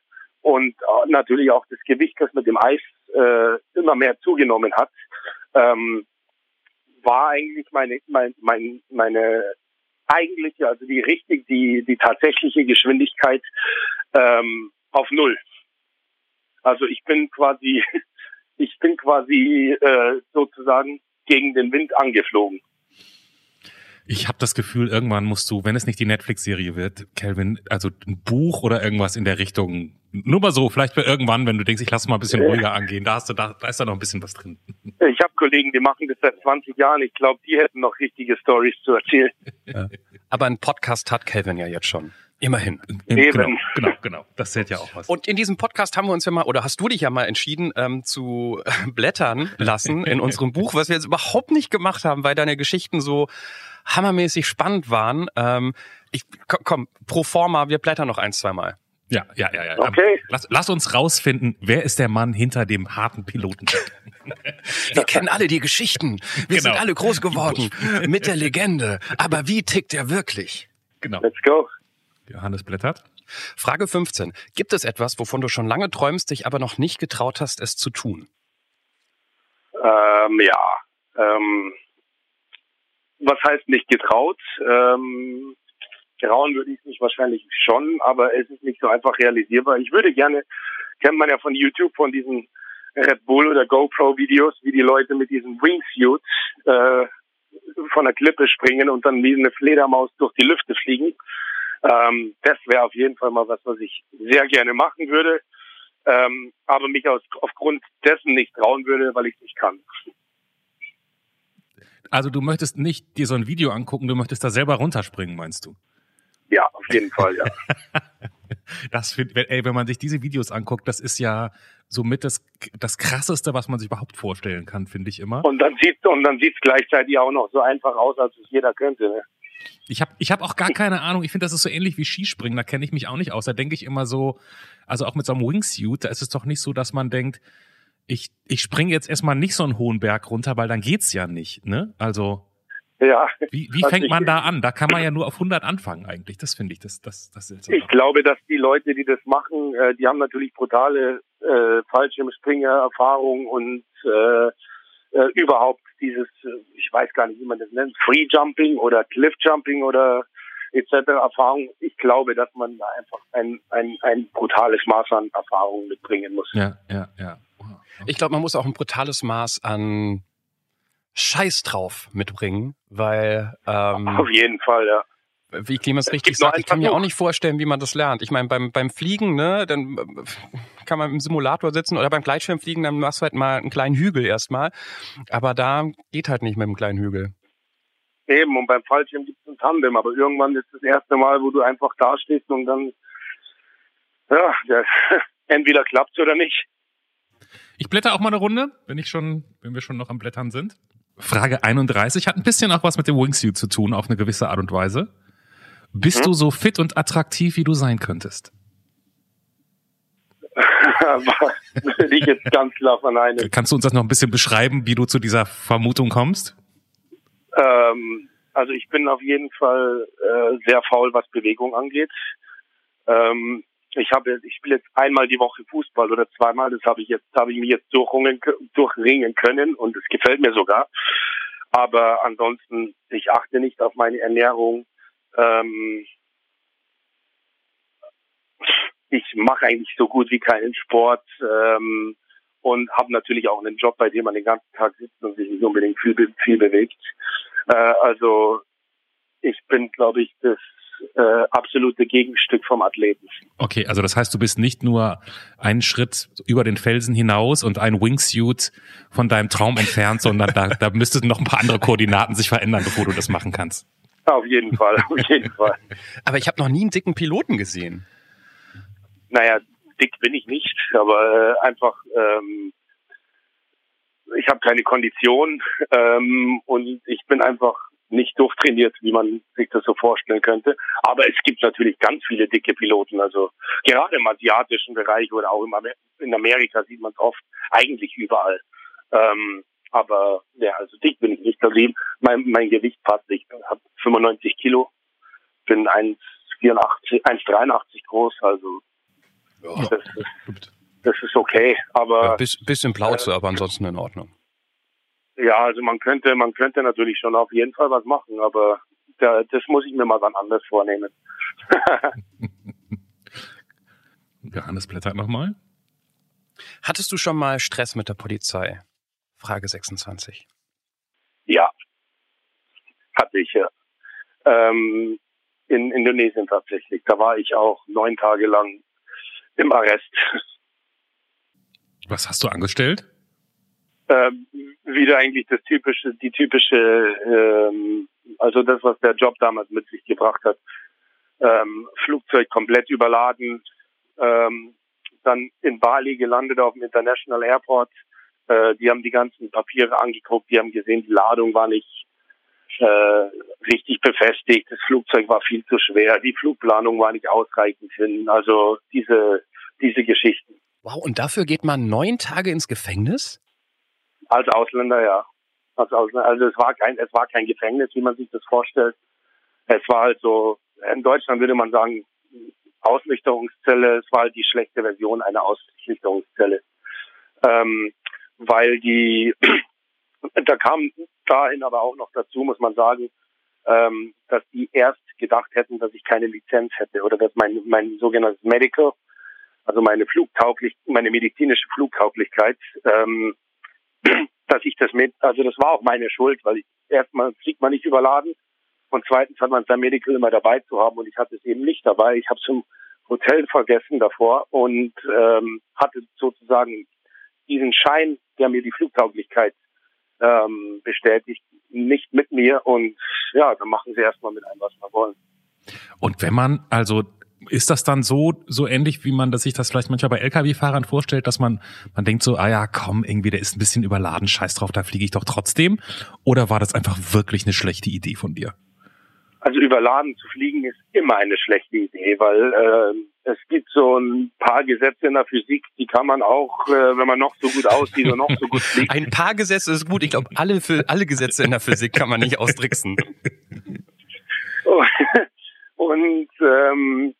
und äh, natürlich auch das Gewicht, das mit dem Eis äh, immer mehr zugenommen hat, ähm, war eigentlich meine, mein, mein, meine eigentliche, also die richtig, die, die tatsächliche Geschwindigkeit ähm, auf Null. Also ich bin quasi, ich bin quasi äh, sozusagen gegen den Wind angeflogen. Ich habe das Gefühl, irgendwann musst du, wenn es nicht die Netflix-Serie wird, Calvin, also ein Buch oder irgendwas in der Richtung. Nur mal so, vielleicht für irgendwann, wenn du denkst, ich lasse mal ein bisschen ruhiger angehen. Da hast du, da, da ist da noch ein bisschen was drin. Ich habe Kollegen, die machen das seit 20 Jahren. Ich glaube, die hätten noch richtige Stories zu erzählen. Ja. Aber ein Podcast hat Calvin ja jetzt schon. Immerhin. Eben. Genau, genau, genau. Das zählt ja auch was. Und in diesem Podcast haben wir uns ja mal, oder hast du dich ja mal entschieden, ähm, zu blättern lassen in unserem Buch, was wir jetzt überhaupt nicht gemacht haben, weil deine Geschichten so hammermäßig spannend waren. Ähm, ich, komm, pro forma, wir blättern noch ein, zwei Mal. Ja, ja, ja, ja. Okay. Lass, lass uns rausfinden, wer ist der Mann hinter dem harten Piloten. Wir kennen alle die Geschichten. Wir Genau. sind alle groß geworden mit der Legende. Aber wie tickt er wirklich? Genau. Let's go. Johannes blättert. Frage 15. Gibt es etwas, wovon du schon lange träumst, dich aber noch nicht getraut hast, es zu tun? Ähm, ja. Ähm, was heißt nicht getraut? Ähm, trauen würde ich mich wahrscheinlich schon, aber es ist nicht so einfach realisierbar. Ich würde gerne, kennt man ja von YouTube, von diesen Red Bull oder GoPro Videos, wie die Leute mit diesen Wingsuits äh, von der Klippe springen und dann wie eine Fledermaus durch die Lüfte fliegen. Ähm, das wäre auf jeden Fall mal was, was ich sehr gerne machen würde, ähm, aber mich aus, aufgrund dessen nicht trauen würde, weil ich es nicht kann. Also du möchtest nicht dir so ein Video angucken, du möchtest da selber runterspringen, meinst du? Ja, auf jeden Fall, ja. Das find, ey, wenn man sich diese Videos anguckt, das ist ja somit das, das krasseste, was man sich überhaupt vorstellen kann, finde ich immer. Und dann sieht und dann sieht's gleichzeitig auch noch so einfach aus, als es jeder könnte. Ne? Ich habe ich hab auch gar keine Ahnung. Ich finde, das ist so ähnlich wie Skispringen. Da kenne ich mich auch nicht aus. Da denke ich immer so, also auch mit so einem Wingsuit, da ist es doch nicht so, dass man denkt, ich, ich springe jetzt erstmal nicht so einen hohen Berg runter, weil dann geht's ja nicht. Ne? Also Ja, wie, wie Also fängt man da an? Da kann man ja nur auf 100 anfangen eigentlich. Das finde ich, das, das, das ist ich glaube, dass die Leute, die das machen, äh, die haben natürlich brutale äh, Fallschirmspringer-Erfahrung und äh, äh, überhaupt dieses, äh, ich weiß gar nicht, wie man das nennt, Free Jumping oder Cliff Jumping oder etc. Erfahrung. Ich glaube, dass man da einfach ein, ein, ein brutales Maß an Erfahrung mitbringen muss. Ja, ja, ja. Ich glaube, man muss auch ein brutales Maß an Scheiß drauf mitbringen, weil, ähm, Auf jeden Fall, ja. wie Clemens Es richtig sagt, ich kann mir auch nicht vorstellen, wie man das lernt. Ich meine, beim, beim Fliegen, ne, dann äh, kann man im Simulator sitzen oder beim Gleitschirmfliegen, dann machst du halt mal einen kleinen Hügel erstmal. Aber da geht halt nicht mit einem kleinen Hügel. Eben, und beim Fallschirm gibt es ein Tandem, aber irgendwann ist das erste Mal, wo du einfach da stehst und dann, ja, das, entweder klappt's oder nicht. Ich blätter auch mal eine Runde, wenn ich schon, wenn wir schon noch am Blättern sind. Frage 31 hat ein bisschen auch was mit dem Wingsuit zu tun, auf eine gewisse Art und Weise. Bist Mhm. du so fit und attraktiv, wie du sein könntest? Würde ich jetzt ganz klar verneinen. Kannst du uns das noch ein bisschen beschreiben, wie du zu dieser Vermutung kommst? Ähm, also ich bin auf jeden Fall äh, sehr faul, was Bewegung angeht. Ähm, ich habe, ich spiele jetzt einmal die Woche Fußball oder zweimal. Das habe ich jetzt, habe ich mich jetzt durchringen, durchringen können und es gefällt mir sogar. Aber ansonsten, ich achte nicht auf meine Ernährung. Ähm, ich mache eigentlich so gut wie keinen Sport ähm, und habe natürlich auch einen Job, bei dem man den ganzen Tag sitzt und sich nicht unbedingt viel, viel bewegt. Äh, also ich bin, glaube ich, das äh, absolute Gegenstück vom Athleten. Okay, also das heißt, du bist nicht nur einen Schritt über den Felsen hinaus und ein Wingsuit von deinem Traum entfernt, sondern da, da müssten noch ein paar andere Koordinaten sich verändern, bevor du das machen kannst. Auf jeden Fall, auf jeden Fall. Aber ich habe noch nie einen dicken Piloten gesehen. Naja, dick bin ich nicht, aber äh, einfach, ähm, ich habe keine Kondition ähm, und ich bin einfach nicht durchtrainiert, wie man sich das so vorstellen könnte. Aber es gibt natürlich ganz viele dicke Piloten. Also gerade im asiatischen Bereich oder auch in Amerika sieht man es oft, eigentlich überall. Ähm, Aber ja, also dick bin ich nicht. Also mein, mein Gewicht passt. Ich habe 95 Kilo, bin 1,84, 1,83 groß. Also Ja. das, ist, das ist okay. Aber Ja, bis, bisschen Plauze, aber ansonsten in Ordnung. ja, also man könnte, man könnte natürlich schon auf jeden Fall was machen, aber da, das muss ich mir mal wann anders vornehmen. Johannes blättert nochmal. Hattest du schon mal Stress mit der Polizei? Frage 26. Ja, hatte ich ja. Ähm, in Indonesien tatsächlich. Da war ich auch neun Tage lang im Arrest. Was hast du angestellt? ähm, wieder eigentlich das typische, die typische, ähm, also das, was der Job damals mit sich gebracht hat. Ähm, Flugzeug komplett überladen, ähm, dann in Bali gelandet auf dem International Airport. Äh, die haben die ganzen Papiere angeguckt, die haben gesehen, die Ladung war nicht äh, richtig befestigt, das Flugzeug war viel zu schwer, die Flugplanung war nicht ausreichend hin. Also diese diese Geschichten. Wow, und dafür geht man neun Tage ins Gefängnis? Als Ausländer, ja. Als Ausländer. Also es war kein, es war kein Gefängnis, wie man sich das vorstellt. Es war halt so, in Deutschland würde man sagen, Ausnüchterungszelle, es war halt die schlechte Version einer Ausnüchterungszelle. Ähm, weil die, da kam dahin aber auch noch dazu, muss man sagen, ähm, dass die erst gedacht hätten, dass ich keine Lizenz hätte oder dass mein, mein sogenanntes Medical, also meine Flugtauglich, meine medizinische Flugtauglichkeit, ähm, dass ich das mit, also das war auch meine Schuld, weil ich erstmal fliegt man nicht überladen und zweitens hat man sein Medical immer dabei zu haben und ich hatte es eben nicht dabei. Ich habe es im Hotel vergessen davor und ähm, hatte sozusagen diesen Schein, der mir die Flugtauglichkeit ähm, bestätigt, nicht mit mir und ja, dann machen sie erstmal mit einem, was sie wollen. Und wenn man, also ist das dann so, so ähnlich, wie man das sich das vielleicht manchmal bei Lkw-Fahrern vorstellt, dass man, man denkt so, ah ja, komm, irgendwie, der ist ein bisschen überladen, scheiß drauf, da fliege ich doch trotzdem? Oder war das einfach wirklich eine schlechte Idee von dir? Also überladen zu fliegen ist immer eine schlechte Idee, weil äh, es gibt so ein paar Gesetze in der Physik, die kann man auch, äh, wenn man noch so gut aussieht und noch so gut fliegt. Ein paar Gesetze ist gut. Ich glaube, alle, für, alle Gesetze in der Physik kann man nicht austricksen. Und ähm,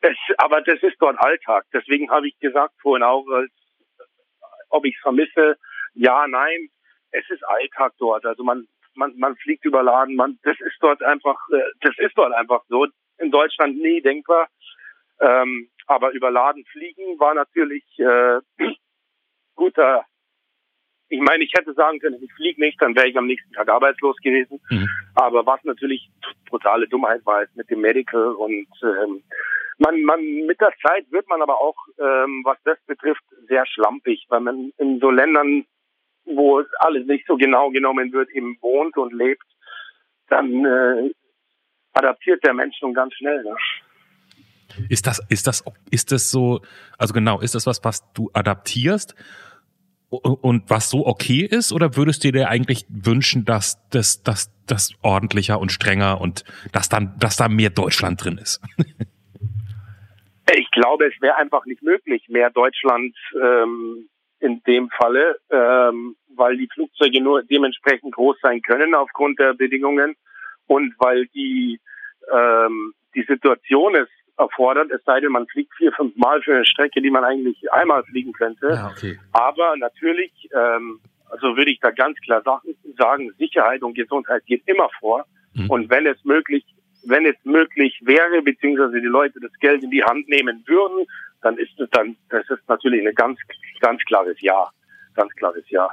es, aber das ist dort Alltag. Deswegen habe ich gesagt vorhin auch, als, ob ich es vermisse. Ja, nein, es ist Alltag dort. Also man man man fliegt überladen. Man das ist dort einfach äh, das ist dort einfach so. In Deutschland nie denkbar. Ähm, aber überladen fliegen war natürlich äh, guter. Ich meine, ich hätte sagen können, ich fliege nicht, dann wäre ich am nächsten Tag arbeitslos gewesen. Mhm. Aber was natürlich brutale Dummheit war, ist mit dem Medical und ähm, man, man mit der Zeit wird man aber auch, ähm, was das betrifft, sehr schlampig, weil man in so Ländern, wo es alles nicht so genau genommen wird, eben wohnt und lebt, dann äh, adaptiert der Mensch schon ganz schnell. Ne? Ist das, ist das, ist das so, also genau, ist das was, was du adaptierst und was so okay ist? Oder würdest du dir eigentlich wünschen, dass das, dass das ordentlicher und strenger und dass dann, dass da mehr Deutschland drin ist? Ich glaube, es wäre einfach nicht möglich, mehr Deutschland ähm, in dem Falle, ähm, weil die Flugzeuge nur dementsprechend groß sein können aufgrund der Bedingungen und weil die ähm, die Situation es erfordert, es sei denn, man fliegt vier, fünf Mal für eine Strecke, die man eigentlich einmal fliegen könnte. okay. Aber natürlich, ähm, also würde ich da ganz klar sagen, sagen, Sicherheit und Gesundheit geht immer vor. Mhm. Und wenn es möglich, wenn es möglich wäre, beziehungsweise die Leute das Geld in die Hand nehmen würden, dann ist es dann, das ist natürlich ein ganz, ganz klares Ja. Ganz klares Ja.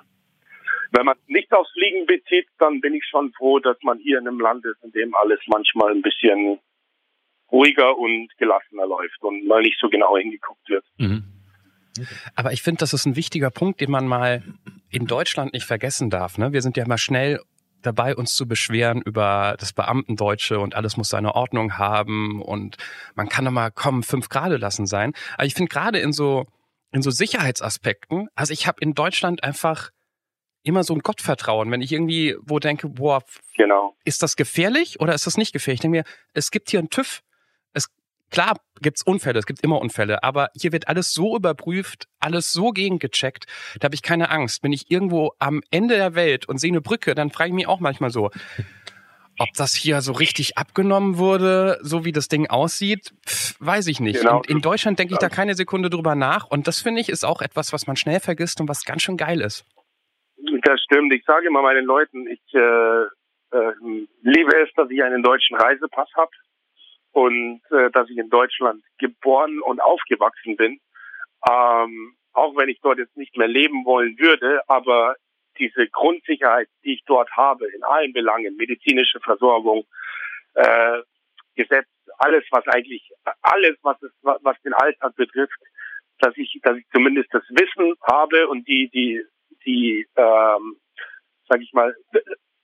Wenn man nicht aufs Fliegen bezieht, dann bin ich schon froh, dass man hier in einem Land ist, in dem alles manchmal ein bisschen ruhiger und gelassener läuft und mal nicht so genau hingeguckt wird. Mhm. Aber ich finde, das ist ein wichtiger Punkt, den man mal in Deutschland nicht vergessen darf. Ne? Wir sind ja immer schnell dabei, uns zu beschweren über das Beamtendeutsche und alles muss seine Ordnung haben und man kann doch mal kommen, fünf Grade lassen sein. Aber ich finde gerade in so, in so Sicherheitsaspekten, also ich habe in Deutschland einfach immer so ein Gottvertrauen, wenn ich irgendwie wo denke, boah, Genau. ist das gefährlich oder ist das nicht gefährlich? Ich denke mir, es gibt hier einen TÜV. Klar gibt's Unfälle, es gibt immer Unfälle, aber hier wird alles so überprüft, alles so gegengecheckt, da habe ich keine Angst. Wenn ich irgendwo am Ende der Welt und sehe eine Brücke, dann frage ich mich auch manchmal so, ob das hier so richtig abgenommen wurde, so wie das Ding aussieht, weiß ich nicht. Genau. In Deutschland denke ich da keine Sekunde drüber nach. Und das finde ich ist auch etwas, was man schnell vergisst und was ganz schön geil ist. Das stimmt. Ich sage immer meinen Leuten, ich äh, äh, liebe es, dass ich einen deutschen Reisepass habe und äh, dass ich in Deutschland geboren und aufgewachsen bin. Ähm, auch wenn ich dort jetzt nicht mehr leben wollen würde, aber diese Grundsicherheit, die ich dort habe, in allen Belangen, medizinische Versorgung, äh, Gesetz, alles, was eigentlich, alles, was es, was den Alltag betrifft, dass ich, dass ich zumindest das Wissen habe und die, die, die, ähm, sag ich mal,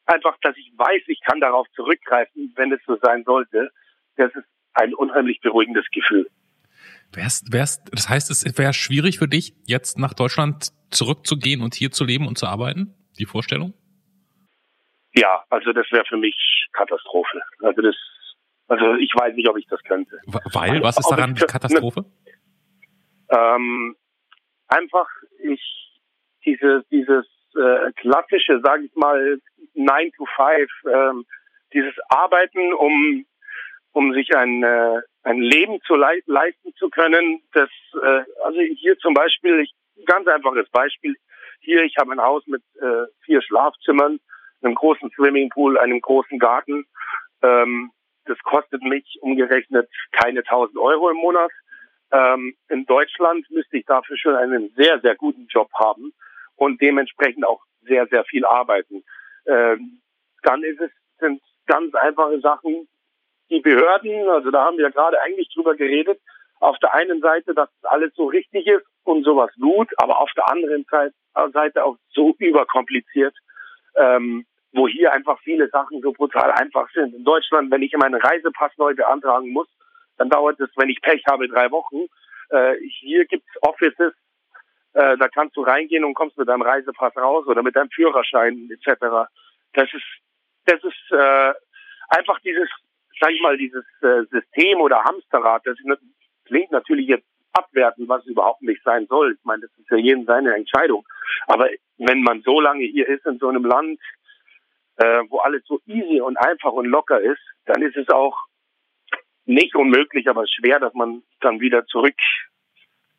einfach, dass ich weiß, ich kann darauf zurückgreifen, wenn es so sein sollte. Das ist ein unheimlich beruhigendes Gefühl. Wärst, wärst, das heißt, es wäre schwierig für dich, jetzt nach Deutschland zurückzugehen und hier zu leben und zu arbeiten? Die Vorstellung? Ja, also das wäre für mich Katastrophe. Also das, also ich weiß nicht, ob ich das könnte. Weil, was ist daran die Katastrophe? Ähm, einfach ich diese dieses äh, klassische, sage ich mal, 9 to 5, ähm, dieses Arbeiten, um um sich ein äh, ein Leben zu lei leisten zu können. Das äh, also hier zum Beispiel, ich, ganz einfaches Beispiel. Hier, ich habe ein Haus mit äh, vier Schlafzimmern, einem großen Swimmingpool, einem großen Garten. Ähm, das kostet mich umgerechnet keine 1000 Euro im Monat. Ähm, in Deutschland müsste ich dafür schon einen sehr, sehr guten Job haben und dementsprechend auch sehr, sehr viel arbeiten. Ähm, dann ist es, sind ganz einfache Sachen, die Behörden, also da haben wir gerade eigentlich drüber geredet, auf der einen Seite, dass alles so richtig ist und sowas gut, aber auf der anderen Seite, Seite auch so überkompliziert, ähm, wo hier einfach viele Sachen so brutal einfach sind. In Deutschland, wenn ich meinen Reisepass neu beantragen muss, dann dauert es, wenn ich Pech habe, drei Wochen. Äh, hier gibt's Offices, äh, da kannst du reingehen und kommst mit deinem Reisepass raus oder mit deinem Führerschein etc. Das ist, das ist äh, einfach dieses, sag ich mal, dieses äh, System oder Hamsterrad. Das klingt natürlich jetzt abwerten, was überhaupt nicht sein soll. Ich meine, das ist ja jedem seine Entscheidung. Aber wenn man so lange hier ist in so einem Land, äh, wo alles so easy und einfach und locker ist, dann ist es auch nicht unmöglich, aber schwer, dass man dann wieder zurück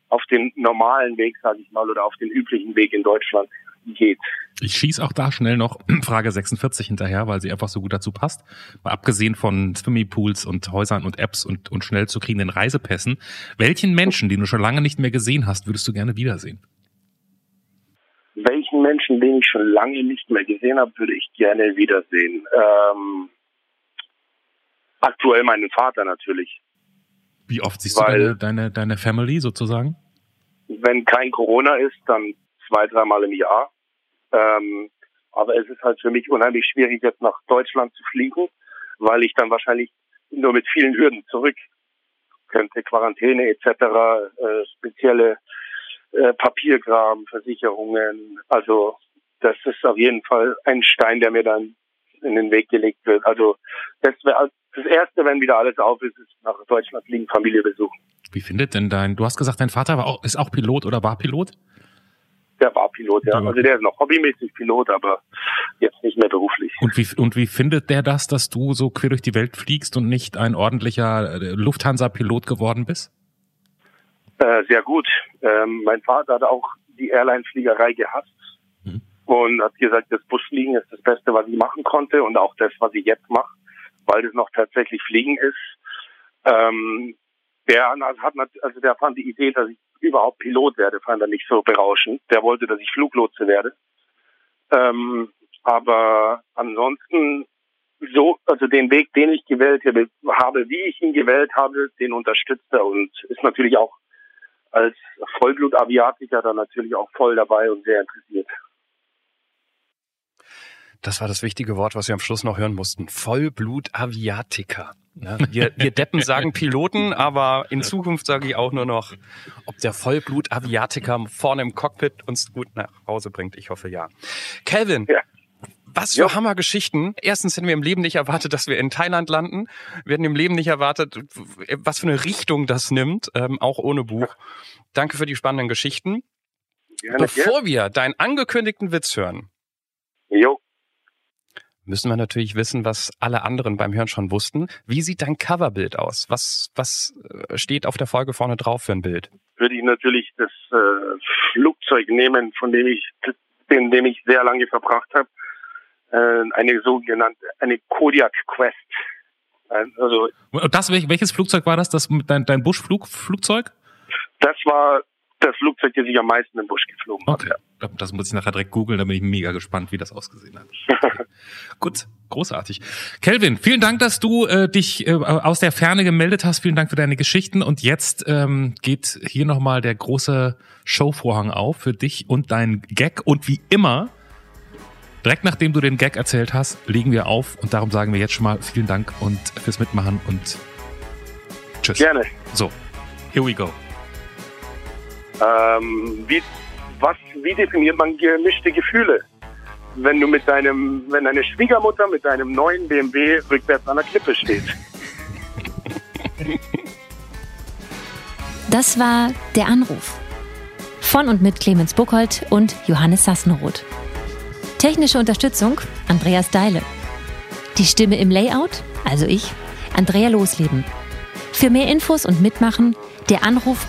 auf den normalen Weg, sage ich mal, oder auf den üblichen Weg in Deutschland geht. Ich schieß auch da schnell noch Frage 46 hinterher, weil sie einfach so gut dazu passt. Mal abgesehen von Swimmingpools und Häusern und Apps und, und schnell zu kriegenden Reisepässen, welchen Menschen, den du schon lange nicht mehr gesehen hast, würdest du gerne wiedersehen? Welchen Menschen, den ich schon lange nicht mehr gesehen habe, würde ich gerne wiedersehen? Ähm, aktuell meinen Vater natürlich. Wie oft siehst Weil- du deine, deine, deine Family sozusagen? Wenn kein Corona ist, dann zwei, dreimal im Jahr. Ähm, aber es ist halt für mich unheimlich schwierig, jetzt nach Deutschland zu fliegen, weil ich dann wahrscheinlich nur mit vielen Hürden zurück könnte, Quarantäne etc., äh, spezielle äh, Papierkram, Versicherungen. Also das ist auf jeden Fall ein Stein, der mir dann in den Weg gelegt wird. Also das wäre das Erste, wenn wieder alles auf ist, ist nach Deutschland fliegen, Familie besuchen. Wie findet denn dein, du hast gesagt, dein Vater auch, ist auch Pilot oder war Pilot? Der war Pilot, ja. Also der ist noch hobbymäßig Pilot, aber jetzt nicht mehr beruflich. Und wie, und wie findet der das, dass du so quer durch die Welt fliegst und nicht ein ordentlicher äh, Lufthansa-Pilot geworden bist? Äh, sehr gut. Ähm, mein Vater hat auch die Airline-Fliegerei gehasst Mhm. und hat gesagt, das Busfliegen ist das Beste, was ich machen konnte und auch das, was ich jetzt mache, weil das noch tatsächlich Fliegen ist. Ähm, der hat also der fand die Idee, dass ich überhaupt Pilot werde, fand er nicht so berauschend. Der wollte, dass ich Fluglotse werde. Ähm, aber ansonsten so, also den Weg, den ich gewählt habe, wie ich ihn gewählt habe, den unterstützt er und ist natürlich auch als Vollblut-Aviatiker dann natürlich auch voll dabei und sehr interessiert. Das war das wichtige Wort, was wir am Schluss noch hören mussten. Vollblut-Aviatiker. Ja, wir, wir Deppen sagen Piloten, aber in Zukunft sage ich auch nur noch, ob der Vollblut-Aviatiker vorne im Cockpit uns gut nach Hause bringt. Ich hoffe ja. Calvin, Ja. Was für ja. Hammergeschichten. Erstens hätten wir im Leben nicht erwartet, dass wir in Thailand landen. Wir hätten im Leben nicht erwartet, was für eine Richtung das nimmt, ähm, auch ohne Buch. Danke für die spannenden Geschichten. Gerne, Bevor wir deinen angekündigten Witz hören, jo. Müssen wir natürlich wissen, was alle anderen beim Hören schon wussten. Wie sieht dein Coverbild aus? Was, was äh, steht auf der Folge vorne drauf für ein Bild? Würde ich natürlich das äh, Flugzeug nehmen, von dem ich, in dem ich sehr lange verbracht habe. Äh, eine sogenannte, eine Kodiak Quest. Also, das, welches Flugzeug war das? Das dein, dein Buschflugzeug? Das war das Flugzeug, das ich am meisten im Busch geflogen okay. habe. Das muss ich nachher direkt googeln, da bin ich mega gespannt, wie das ausgesehen hat. Gut, großartig. Kelvin, vielen Dank, dass du äh, dich äh, aus der Ferne gemeldet hast. Vielen Dank für deine Geschichten. Und jetzt ähm, geht hier nochmal der große Showvorhang auf für dich und deinen Gag. Und wie immer, direkt nachdem du den Gag erzählt hast, legen wir auf. Und darum sagen wir jetzt schon mal vielen Dank und fürs Mitmachen und tschüss. Gerne. So, here we go. Ähm, wie, was, wie definiert man gemischte Gefühle? Wenn du mit deinem, wenn deine Schwiegermutter mit deinem neuen BMW rückwärts an der Klippe steht. Das war der Anruf. Von und mit Clemens Buchholz und Johannes Sassenroth. Technische Unterstützung Andreas Deile. Die Stimme im Layout, also ich, Andrea Losleben. Für mehr Infos und Mitmachen der Anruf.